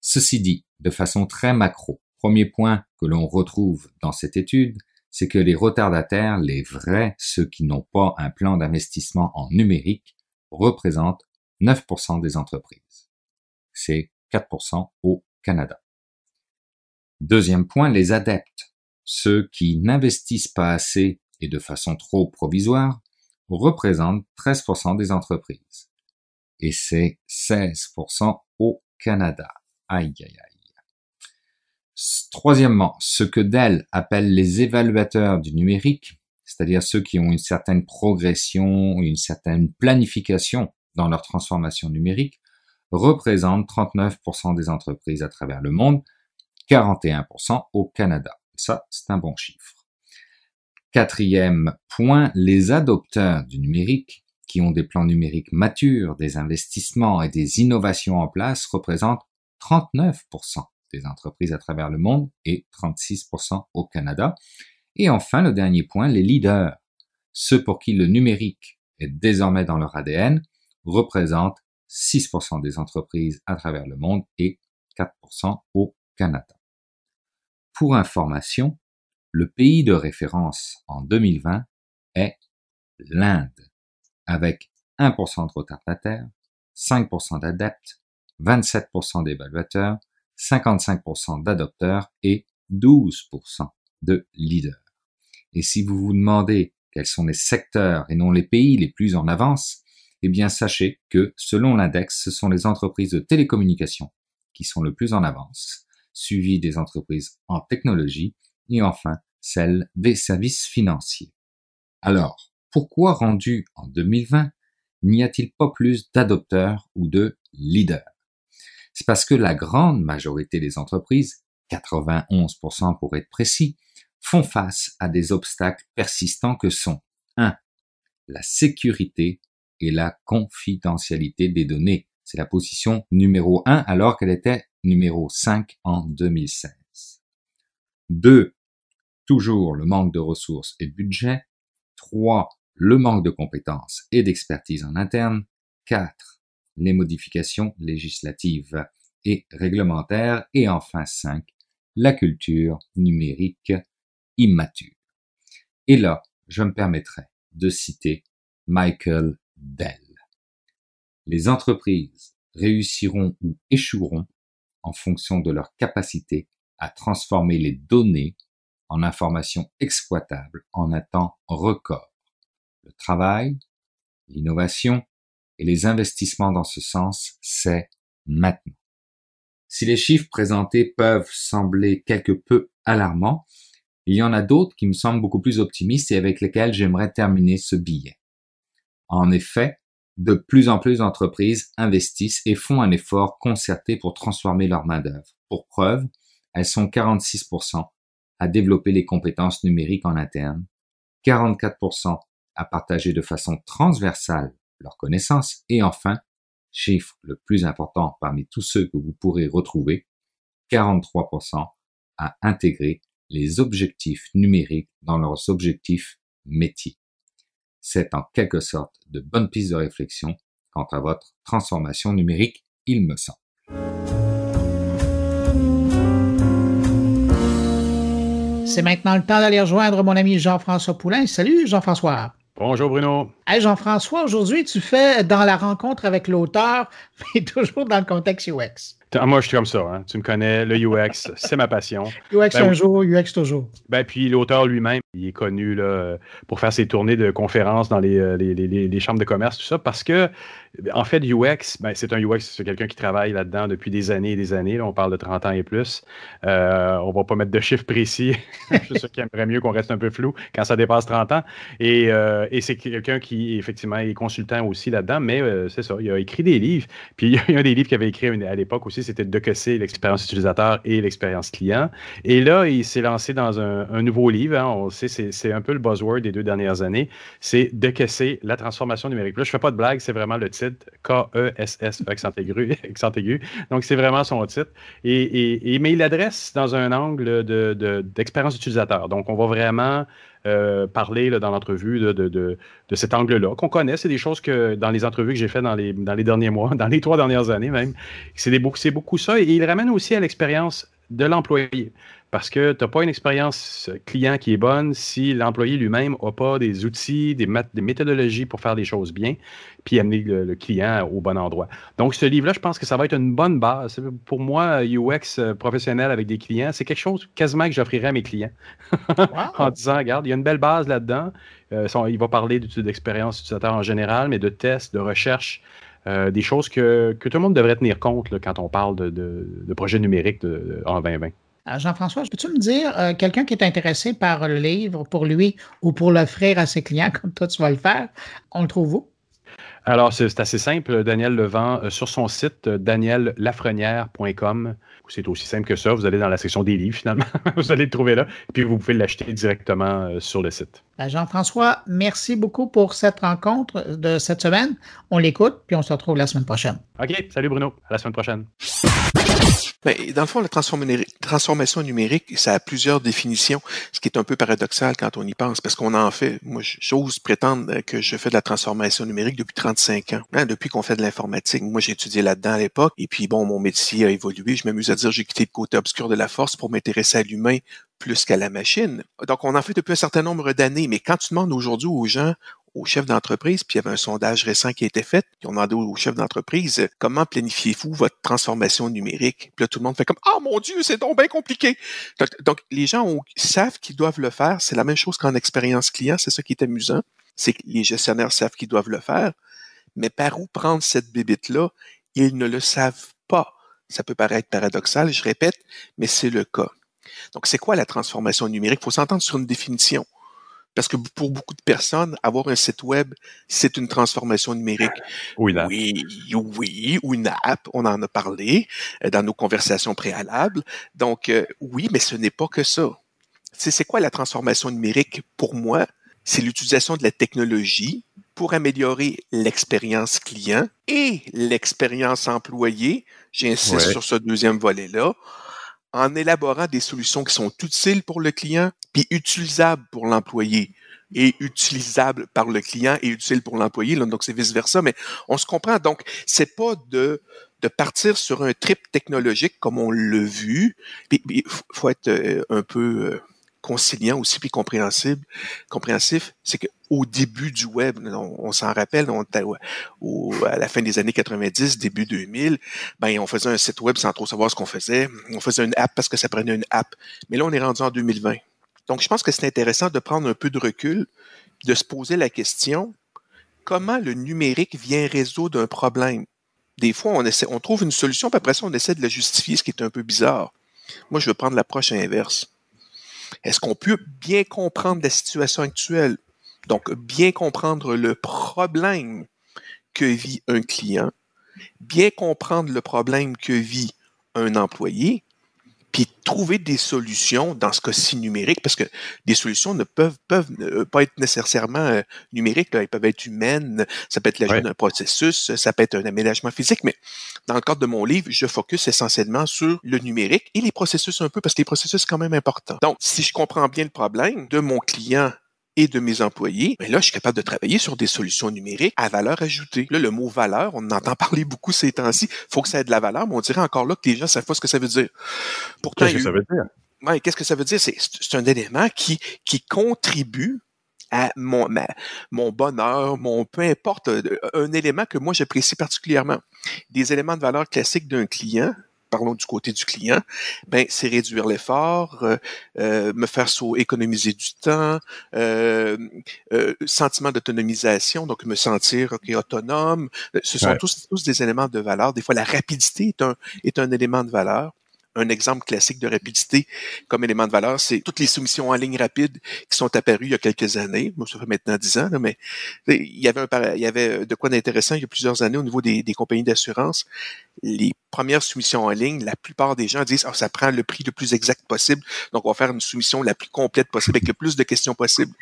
Ceci dit, de façon très macro, premier point que l'on retrouve dans cette étude, c'est que les retardataires, les vrais, ceux qui n'ont pas un plan d'investissement en numérique, représentent 9% des entreprises. C'est 4% au Canada. Deuxième point, les adeptes, ceux qui n'investissent pas assez et de façon trop provisoire, représentent 13% des entreprises. Et c'est 16% au Canada. Aïe, aïe, aïe. Troisièmement, ce que Dell appelle les évaluateurs du numérique, c'est-à-dire ceux qui ont une certaine progression, une certaine planification dans leur transformation numérique, représentent 39% des entreprises à travers le monde, 41% au Canada. Ça, c'est un bon chiffre. Quatrième point, les adopteurs du numérique, qui ont des plans numériques matures, des investissements et des innovations en place, représentent 39% des entreprises à travers le monde et 36% au Canada. Et enfin, le dernier point, les leaders, ceux pour qui le numérique est désormais dans leur ADN, représentent 6% des entreprises à travers le monde et 4% au Canada. Pour information, le pays de référence en 2020 est l'Inde, avec 1% de retardataires, 5% d'adeptes, 27% d'évaluateurs, 55% d'adopteurs et 12% de leaders. Et si vous vous demandez quels sont les secteurs et non les pays les plus en avance, eh bien sachez que selon l'index, ce sont les entreprises de télécommunications qui sont le plus en avance, suivies des entreprises en technologie et enfin celles des services financiers. Alors, pourquoi rendu en 2020 n'y a-t-il pas plus d'adopteurs ou de leaders? C'est parce que la grande majorité des entreprises, 91% pour être précis, font face à des obstacles persistants que sont 1. La sécurité et la confidentialité des données. C'est la position numéro 1 alors qu'elle était numéro 5 en 2016. 2. Toujours le manque de ressources et de budget. 3. Le manque de compétences et d'expertise en interne. 4 les modifications législatives et réglementaires, et enfin 5, la culture numérique immature. Et là, je me permettrai de citer Michael Les entreprises réussiront ou échoueront en fonction de leur capacité à transformer les données en informations exploitables en un temps record. Le travail, l'innovation, et les investissements dans ce sens, c'est maintenant. Si les chiffres présentés peuvent sembler quelque peu alarmants, il y en a d'autres qui me semblent beaucoup plus optimistes et avec lesquels j'aimerais terminer ce billet. En effet, de plus en plus d'entreprises investissent et font un effort concerté pour transformer leur main-d'œuvre. Pour preuve, elles sont 46% à développer les compétences numériques en interne, 44% à partager de façon transversale leurs connaissances. Et enfin, chiffre le plus important parmi tous ceux que vous pourrez retrouver, 43% à intégrer les objectifs numériques dans leurs objectifs métiers. C'est en quelque sorte de bonnes pistes de réflexion quant à votre transformation numérique, il me semble. C'est maintenant le temps d'aller rejoindre mon ami Jean-François Poulain. Salut Jean-François. Bonjour Bruno. Hey Jean-François, aujourd'hui tu fais dans la rencontre avec l'auteur, mais toujours dans le contexte UX. Ah, moi, je suis comme ça. Hein. Tu me connais, le UX, c'est ma passion. UX ben un jour, UX toujours. Ben, puis l'auteur lui-même, il est connu là, pour faire ses tournées de conférences dans les, euh, les, les, les, chambres de commerce, tout ça, parce que, en fait, UX, ben, c'est un UX, c'est quelqu'un qui travaille là-dedans depuis des années et des années. Là, on parle de 30 ans et plus. Euh, on va pas mettre de chiffres précis. je suis sûr qu'il aimerait mieux qu'on reste un peu flou quand ça dépasse 30 ans. Et, euh, et c'est quelqu'un qui effectivement, il est consultant aussi là-dedans, mais euh, c'est ça, il a écrit des livres. Puis il y a un des livres qu'il avait écrit à l'époque aussi, c'était de casser l'expérience utilisateur et l'expérience client. Et là, il s'est lancé dans un, nouveau livre, hein, on sait, c'est un peu le buzzword des deux dernières années, c'est de casser la transformation numérique. Là, je ne fais pas de blague, c'est vraiment le titre, K-E-S-S, accent aigu. Donc, c'est vraiment son titre. Et, mais il l'adresse dans un angle d'expérience utilisateur. Donc, on va vraiment euh, parler dans l'entrevue de, cet angle-là, qu'on connaît. C'est des choses que dans les entrevues que j'ai faites dans les, dans les derniers mois, dans les trois dernières années même, c'est beaucoup ça. Et il ramène aussi à l'expérience de l'employé. Parce que tu n'as pas une expérience client qui est bonne si l'employé lui-même n'a pas des outils, des, des, méthodologies pour faire les choses bien, puis amener le, client au bon endroit. Donc, ce livre-là, je pense que ça va être une bonne base. Pour moi, UX euh, professionnel avec des clients, c'est quelque chose quasiment que j'offrirais à mes clients. en disant, regarde, il y a une belle base là-dedans. Euh, il va parler d'expérience utilisateur en général, mais de tests, de recherche. Euh, des choses que, tout le monde devrait tenir compte quand on parle de, de, projets numériques en 2020. Euh, Jean-François, peux-tu me dire, euh, quelqu'un qui est intéressé par le livre pour lui ou pour l'offrir à ses clients, comme toi tu vas le faire, on le trouve où? Alors, c'est assez simple. Daniel le vend euh, sur son site, daniellafrenière.com. C'est aussi simple que ça. Vous allez dans la section des livres, finalement. vous allez le trouver là. Puis vous pouvez l'acheter directement sur le site. Ben, Jean-François, merci beaucoup pour cette rencontre de cette semaine. On l'écoute, puis on se retrouve la semaine prochaine. OK. Salut Bruno. À la semaine prochaine. Ben, dans le fond, la transformation numérique, ça a plusieurs définitions, ce qui est un peu paradoxal quand on y pense, parce qu'on en fait. Moi, j'ose prétendre que je fais de la transformation numérique depuis 35 ans, hein, depuis qu'on fait de l'informatique. Moi, j'ai étudié là-dedans à l'époque, et puis bon, mon métier a évolué. Je m'amuse à dire j'ai quitté le côté obscur de la force pour m'intéresser à l'humain plus qu'à la machine. Donc, on en fait depuis un certain nombre d'années, mais quand tu demandes aujourd'hui aux gens, aux chefs d'entreprise, puis il y avait un sondage récent qui a été fait, puis on demandé aux chefs d'entreprise comment planifiez-vous votre transformation numérique? Puis là, tout le monde fait comme Ah oh, mon Dieu, c'est donc bien compliqué. Donc, les gens savent qu'ils doivent le faire. C'est la même chose qu'en expérience client, c'est ça qui est amusant. C'est que les gestionnaires savent qu'ils doivent le faire, mais par où prendre cette bébite-là, ils ne le savent pas. Ça peut paraître paradoxal, je répète, mais c'est le cas. Donc, c'est quoi la transformation numérique? Il faut s'entendre sur une définition. Parce que pour beaucoup de personnes, avoir un site web, c'est une transformation numérique. Oui, oui, ou une app, on en a parlé euh, dans nos conversations préalables. Donc, euh, oui, mais ce n'est pas que ça. C'est quoi la transformation numérique pour moi? C'est l'utilisation de la technologie pour améliorer l'expérience client et l'expérience employé. J'insiste sur ce deuxième volet-là en élaborant des solutions qui sont utiles pour le client, puis utilisables pour l'employé et utilisables par le client et utiles pour l'employé. Donc, c'est vice-versa, mais on se comprend. Donc, c'est pas de, de partir sur un trip technologique comme on l'a vu. Il faut être euh, un peu euh, conciliant aussi puis compréhensible, compréhensif, c'est qu'au début du web, on, s'en rappelle, au, à la fin des années 90, début 2000, ben on faisait un site web sans trop savoir ce qu'on faisait. On faisait une app parce que ça prenait une app. Mais là, on est rendu en 2020. Donc, je pense que c'est intéressant de prendre un peu de recul, de se poser la question comment le numérique vient résoudre un problème? Des fois, on, essaie, on trouve une solution, puis après ça, on essaie de la justifier, ce qui est un peu bizarre. Moi, je veux prendre l'approche inverse. Est-ce qu'on peut bien comprendre la situation actuelle? Donc, bien comprendre le problème que vit un client, bien comprendre le problème que vit un employé, puis trouver des solutions dans ce cas-ci numérique, parce que des solutions ne peuvent, peuvent pas être nécessairement euh, numériques, elles peuvent être humaines, ça peut être l'ajout d'un processus, ça peut être un aménagement physique, mais dans le cadre de mon livre, je focus essentiellement sur le numérique et les processus un peu, parce que les processus sont quand même importants. Donc, si je comprends bien le problème de mon client et de mes employés, mais ben là, je suis capable de travailler sur des solutions numériques à valeur ajoutée. Là, le mot valeur, on en entend parler beaucoup ces temps-ci. faut que ça ait de la valeur, mais on dirait encore là que les gens savent pas ce que ça veut dire. Qu'est-ce que ça veut dire? Ouais, qu'est-ce que ça veut dire? C'est, c'est un élément qui, qui contribue à mon, mon bonheur, mon peu importe, euh, un élément que moi j'apprécie particulièrement. Des éléments de valeur classiques d'un client, parlons du côté du client, ben c'est réduire l'effort, euh, euh, me faire so économiser du temps, euh, sentiment d'autonomisation, donc me sentir autonome. Ce sont tous, tous des éléments de valeur. Des fois, la rapidité est un, est un élément de valeur. Un exemple classique de rapidité comme élément de valeur, c'est toutes les soumissions en ligne rapide qui sont apparues il y a quelques années. Moi, ça fait maintenant dix ans, mais il y avait de quoi d'intéressant il y a plusieurs années au niveau des, compagnies d'assurance. Les premières soumissions en ligne, la plupart des gens disent, oh, ça prend le prix le plus exact possible, donc on va faire une soumission la plus complète possible avec le plus de questions possible.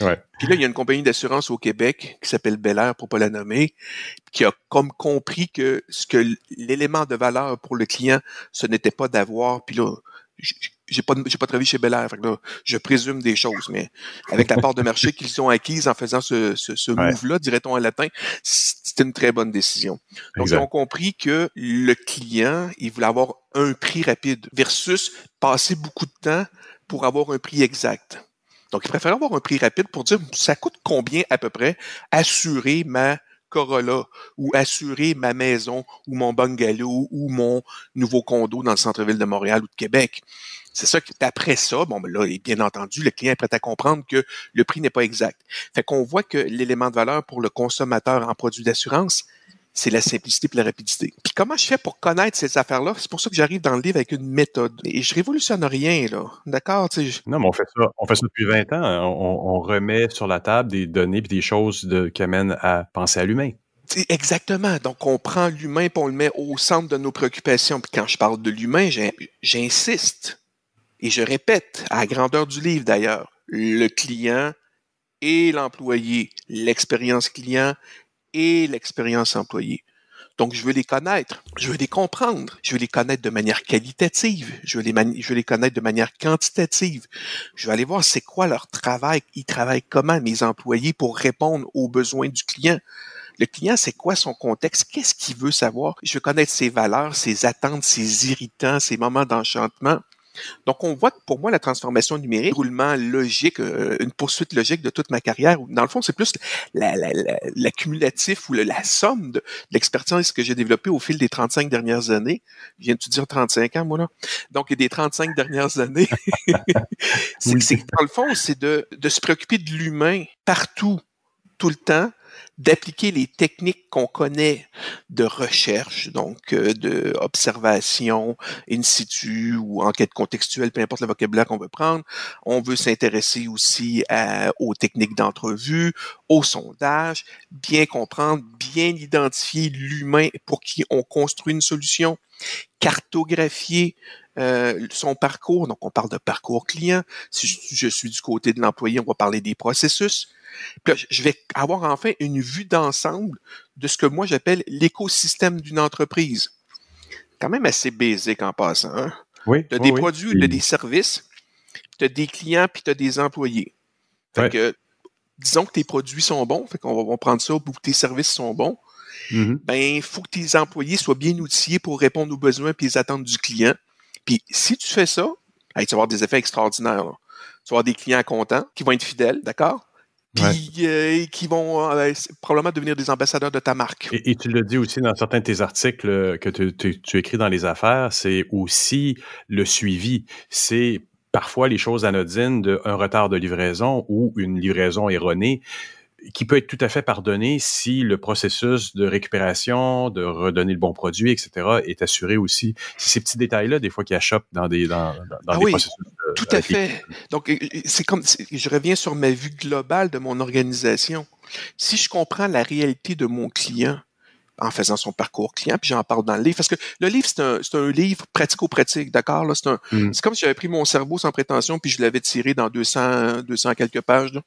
Ouais. Puis là, il y a une compagnie d'assurance au Québec qui s'appelle Bel Air, pour pas la nommer, qui a comme compris que ce que l'élément de valeur pour le client, ce n'était pas d'avoir. Puis là, j'ai pas j'ai pas travaillé chez Bel Air, fait que là, je présume des choses, mais avec la part de marché qu'ils ont acquise en faisant ce, ce, ce Ouais. move-là, dirait-on en latin, c'était une très bonne décision. Donc, Exact. ils ont compris que le client, il voulait avoir un prix rapide versus passer beaucoup de temps pour avoir un prix exact. Donc, il préfère avoir un prix rapide pour dire ça coûte combien à peu près assurer ma Corolla ou assurer ma maison ou mon bungalow ou mon nouveau condo dans le centre-ville de Montréal ou de Québec? C'est ça que après ça, bon, ben là, bien entendu, le client est prêt à comprendre que le prix n'est pas exact. Fait qu'on voit que l'élément de valeur pour le consommateur en produit d'assurance, c'est la simplicité et la rapidité. Puis comment je fais pour connaître ces affaires-là? C'est pour ça que j'arrive dans le livre avec une méthode. Et je révolutionne rien, là. D'accord? Je- Non, mais on fait ça, on fait ça depuis 20 ans. On, on remet sur la table des données et des choses de, qui amènent à penser à l'humain. Exactement. Donc, on prend l'humain et on le met au centre de nos préoccupations. Puis quand je parle de l'humain, j'in- j'insiste et je répète, à la grandeur du livre d'ailleurs, le client et l'employé, l'expérience client et l'expérience employé. Donc, je veux les connaître, je veux les comprendre, je veux les connaître de manière qualitative, je veux les, je veux les connaître de manière quantitative. Je veux aller voir c'est quoi leur travail, ils travaillent comment, mes employés, pour répondre aux besoins du client. Le client, c'est quoi son contexte? Qu'est-ce qu'il veut savoir? Je veux connaître ses valeurs, ses attentes, ses irritants, ses moments d'enchantement. Donc, on voit que pour moi, la transformation numérique, un roulement logique, euh, une poursuite logique de toute ma carrière, dans le fond, c'est plus la- la- la- l'accumulatif ou le- la somme de, de l'expertise que j'ai développée au fil des 35 dernières années. Viens-tu dire 35 ans, moi, là? Donc, des 35 dernières années, c'est, Oui. dans le fond, c'est de, de se préoccuper de l'humain partout, tout le temps, d'appliquer les techniques qu'on connaît de recherche, donc euh, de observation in situ ou enquête contextuelle, peu importe le vocabulaire qu'on veut prendre. On veut s'intéresser aussi à- aux techniques d'entrevue, au sondage, bien comprendre, bien identifier l'humain pour qui on construit une solution, cartographier euh, son parcours. Donc, on parle de parcours client. Si je, je suis du côté de l'employé, on va parler des processus. Puis là, je vais avoir enfin une vue d'ensemble de ce que moi j'appelle l'écosystème d'une entreprise. Quand même assez basique en passant. Hein? Oui. Tu as oui, des oui. produits, tu as des services, tu as des clients, puis tu as des employés. Fait Ouais. que, disons que tes produits sont bons, fait qu'on va, on va prendre ça, ou que tes services sont bons, Mhm. ben, il faut que tes employés soient bien outillés pour répondre aux besoins et les attentes du client. Puis, si tu fais ça, hey, tu vas avoir des effets extraordinaires. là. Tu vas avoir des clients contents, qui vont être fidèles, d'accord? Puis, euh, qui vont euh, probablement devenir des ambassadeurs de ta marque. Et, et tu le dis aussi dans certains de tes articles euh, que tu, tu- tu écris dans les affaires, c'est aussi le suivi. C'est parfois les choses anodines d'un retard de livraison ou une livraison erronée qui peut être tout à fait pardonné si le processus de récupération, de redonner le bon produit, etc., est assuré aussi. C'est ces petits détails-là, des fois, qui achoppent dans des, dans, dans- dans Ah des oui, processus. euh, Tout à les- fait. Donc, c'est comme, je reviens sur ma vue globale de mon organisation. Si je comprends la réalité de mon client en faisant son parcours client, puis j'en parle dans le livre, parce que le livre, c'est un, livre pratico-pratique, d'accord? C'est Mm. c'est comme si j'avais pris mon cerveau sans prétention, puis je l'avais tiré dans 200, 200 quelques pages, là.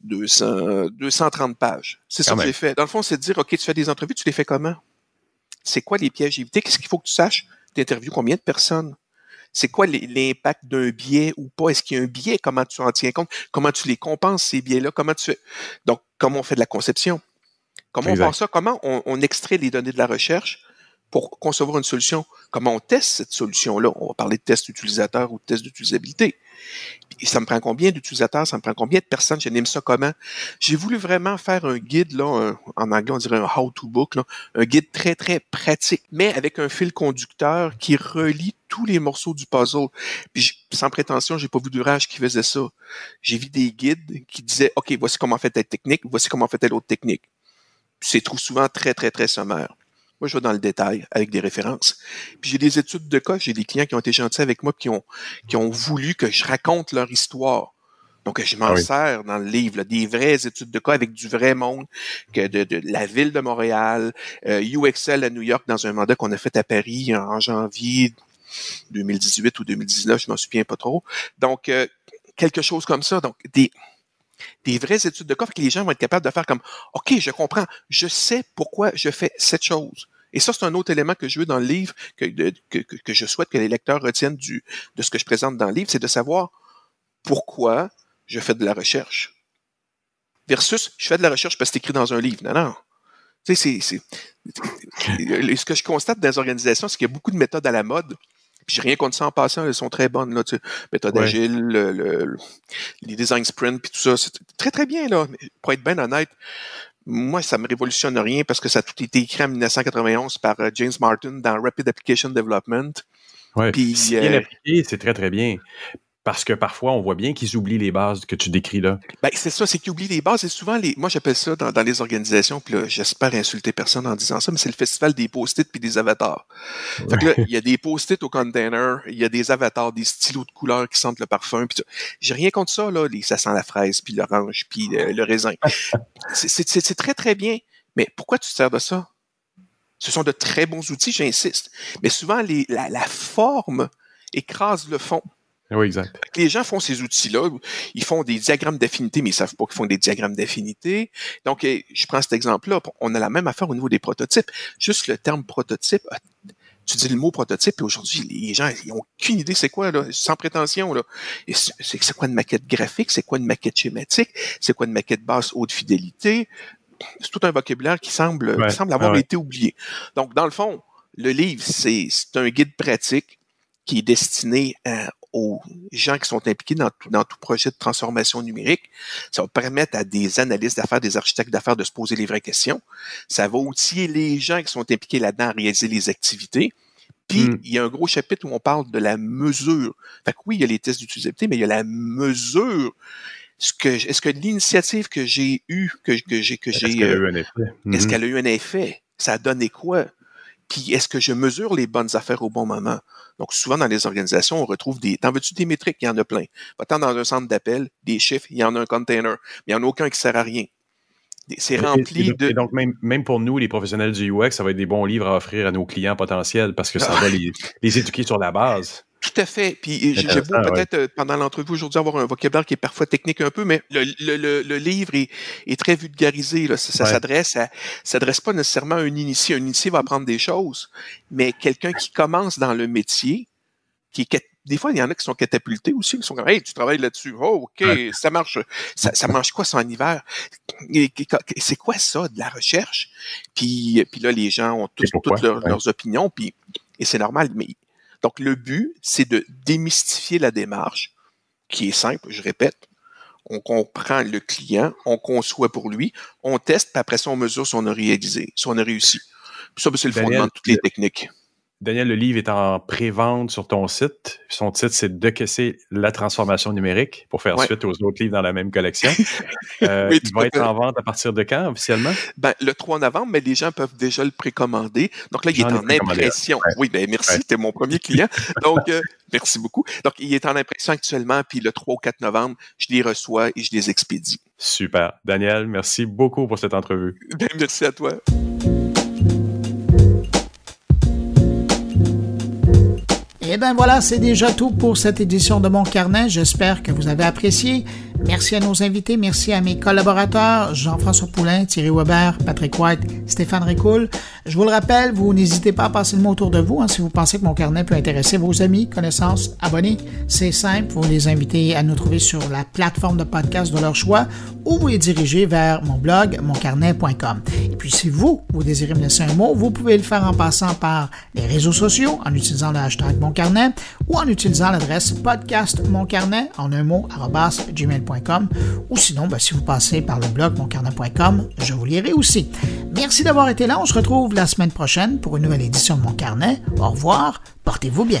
200, 230 pages. C'est ça que j'ai fait. Dans le fond, c'est de dire, OK, tu fais des entrevues, tu les fais comment? C'est quoi les pièges à éviter? Qu'est-ce qu'il faut que tu saches? Tu interviews combien de personnes? C'est quoi l'impact d'un biais ou pas? Est-ce qu'il y a un biais? Comment tu en tiens compte? Comment tu les compenses, ces biais-là? Comment tu fais? Donc, comment on fait de la conception? Comment Exact. on fait ça? Comment on, on extrait les données de la recherche pour concevoir une solution? Comment on teste cette solution-là? On va parler de test utilisateur ou de test d'utilisabilité. Et ça me prend combien d'utilisateurs? Ça me prend combien de personnes? J'anime ça comment? J'ai voulu vraiment faire un guide, là, un- en anglais, on dirait un how-to book, là, un guide très, très pratique, mais avec un fil conducteur qui relie tous les morceaux du puzzle. Puis, sans prétention, j'ai pas vu d'ouvrage qui faisait ça. J'ai vu des guides qui disaient, OK, voici comment on fait telle technique, voici comment on fait telle autre technique. C'est trop souvent très, très, très sommaire. Moi, je vais dans le détail avec des références. Puis j'ai des études de cas, j'ai des clients qui ont été gentils avec moi, qui ont, qui ont voulu que je raconte leur histoire. Donc, je m'en Ah oui. sers dans le livre, là, des vraies études de cas avec du vrai monde, que de, de la ville de Montréal, euh, UXL à New York dans un mandat qu'on a fait à Paris en janvier 2018 ou 2019, je m'en souviens pas trop. Donc, euh, quelque chose comme ça. Donc, des, des vraies études de cas, que les gens vont être capables de faire comme, OK, je comprends, je sais pourquoi je fais cette chose. Et ça, c'est un autre élément que je veux dans le livre, que, je souhaite que les lecteurs retiennent du, de ce que je présente dans le livre, c'est de savoir pourquoi je fais de la recherche. Versus, je fais de la recherche parce que c'est écrit dans un livre. Non, non. Tu sais, c'est, c'est- ce que je constate dans les organisations, c'est qu'il y a beaucoup de méthodes à la mode. Puis j'ai rien contre ça en passant, elles sont très bonnes. Là, tu sais. méthode Ouais. agile, le- le- les design sprint, puis tout ça, c'est très très bien. Là. Mais pour être bien honnête, moi, ça me révolutionne rien parce que ça a tout été écrit en 1991 par euh, James Martin dans Rapid Application Development. Ouais. Puis, Si bien euh, appliqué, c'est très, très bien. Parce que parfois, on voit bien qu'ils oublient les bases que tu décris là. Ben, c'est ça, c'est qu'ils oublient les bases. Et souvent, les, moi, j'appelle ça dans, dans les organisations, puis là, j'espère insulter personne en disant ça, mais c'est le festival des post-it puis des avatars. Fait que là, il y a des post-it au container, il y a des avatars, des stylos de couleur qui sentent le parfum. Puis. J'ai rien contre ça, là. Les, ça sent la fraise, puis l'orange, puis le, le raisin. C'est- très, très bien. Mais pourquoi tu te sers de ça? Ce sont de très bons outils, j'insiste. Mais souvent, les, la, la forme écrase le fond. Oui, exact. Les gens font ces outils-là, ils font des diagrammes d'affinité, mais ils savent pas qu'ils font des diagrammes d'affinité. Donc, eh, je prends cet exemple-là. On a la même affaire au niveau des prototypes. Juste le terme prototype, ah, tu dis le mot prototype, et aujourd'hui, les gens, ils ont aucune idée c'est quoi, là, sans prétention, là. Et C'est quoi une maquette graphique? C'est quoi une maquette schématique? C'est quoi une maquette basse haute fidélité? C'est tout un vocabulaire qui semble, Ouais, qui semble avoir ouais. été oublié. Donc, dans le fond, le livre, c'est c'est un guide pratique qui est destiné à- aux gens qui sont impliqués dans tout, dans tout projet de transformation numérique. Ça va permettre à des analystes d'affaires, des architectes d'affaires de se poser les vraies questions. Ça va outiller les gens qui sont impliqués là-dedans à réaliser les activités. Puis, Mm. il y a un gros chapitre où on parle de la mesure. Fait que oui, il y a les tests d'utilisabilité, mais il y a la mesure. Que, est-ce que l'initiative que j'ai eue, que, que j'ai, que Est-ce j'ai, qu'elle a euh, eu un effet? est-ce Mhm. qu'elle a eu un effet? Ça a donné quoi? Puis est-ce que je mesure les bonnes affaires au bon moment? Donc, souvent dans les organisations, on retrouve des. T'en veux-tu des métriques? Il y en a plein. Va-t'en dans un centre d'appel, des chiffres, il y en a un container, mais il n'y en a aucun qui sert à rien. C'est Et- et rempli de. Et donc, même, même pour nous, les professionnels du UX, ça va être des bons livres à offrir à nos clients potentiels parce que ça va les, les éduquer sur la base. Tout à fait. Puis j'ai j'ai beau peut-être euh, pendant l'entrevue aujourd'hui avoir un vocabulaire qui est parfois technique un peu, mais le, le, le, le livre est, est très vulgarisé. Là. Ça, ça Ouais. s'adresse s'adresse pas nécessairement à un initié. Un initié va apprendre des choses, mais quelqu'un qui commence dans le métier, qui est des fois, il y en a qui sont catapultés aussi, qui sont comme Hey, tu travailles là-dessus. Oh, OK, Ouais. ça marche. Ça, ça mange quoi ça en hiver? C'est quoi ça, de la recherche? Puis, puis là, les gens ont tous, toutes leurs, Ouais. leurs opinions, puis, et c'est normal, mais donc, le but, c'est de démystifier la démarche, qui est simple, je répète. On comprend le client, on conçoit pour lui, on teste, puis après ça, on mesure si on a réalisé, si on a réussi. Puis ça, ben, c'est le Daniel, fondement de toutes les techniques. Daniel, le livre est en pré-vente sur ton site. Son titre, c'est De casser la transformation numérique pour faire Ouais. suite aux autres livres dans la même collection. Euh, Oui, il va être en vente à partir de quand officiellement? Ben, le 3 novembre, mais les gens peuvent déjà le précommander. Donc là, il est en impression. Oui, ben merci, Ouais. c'était mon premier client. Donc, euh, merci beaucoup. Donc, il est en impression actuellement, puis le 3 ou 4 novembre, je les reçois et je les expédie. Super. Daniel, merci beaucoup pour cette entrevue. Ben, merci à toi. Et ben voilà, c'est déjà tout pour cette édition de Mon Carnet. J'espère que vous avez apprécié. Merci à nos invités, merci à mes collaborateurs, Jean-François Poulain, Thierry Weber, Patrick White, Stéphane Ricoul. Je vous le rappelle, vous n'hésitez pas à passer le mot autour de vous hein, si vous pensez que Mon Carnet peut intéresser vos amis, connaissances, abonnés. C'est simple, vous les invitez à nous trouver sur la plateforme de podcast de leur choix ou vous les dirigez vers mon blog, moncarnet.com. Et puis si vous, vous désirez me laisser un mot, vous pouvez le faire en passant par les réseaux sociaux, en utilisant le hashtag moncarnet ou en utilisant l'adresse podcastmoncarnet en un mot, arrobas, ou sinon, ben, si vous passez par le blog moncarnet.com, je vous lirai aussi. Merci d'avoir été là. On se retrouve la semaine prochaine pour une nouvelle édition de Mon Carnet. Au revoir. Portez-vous bien.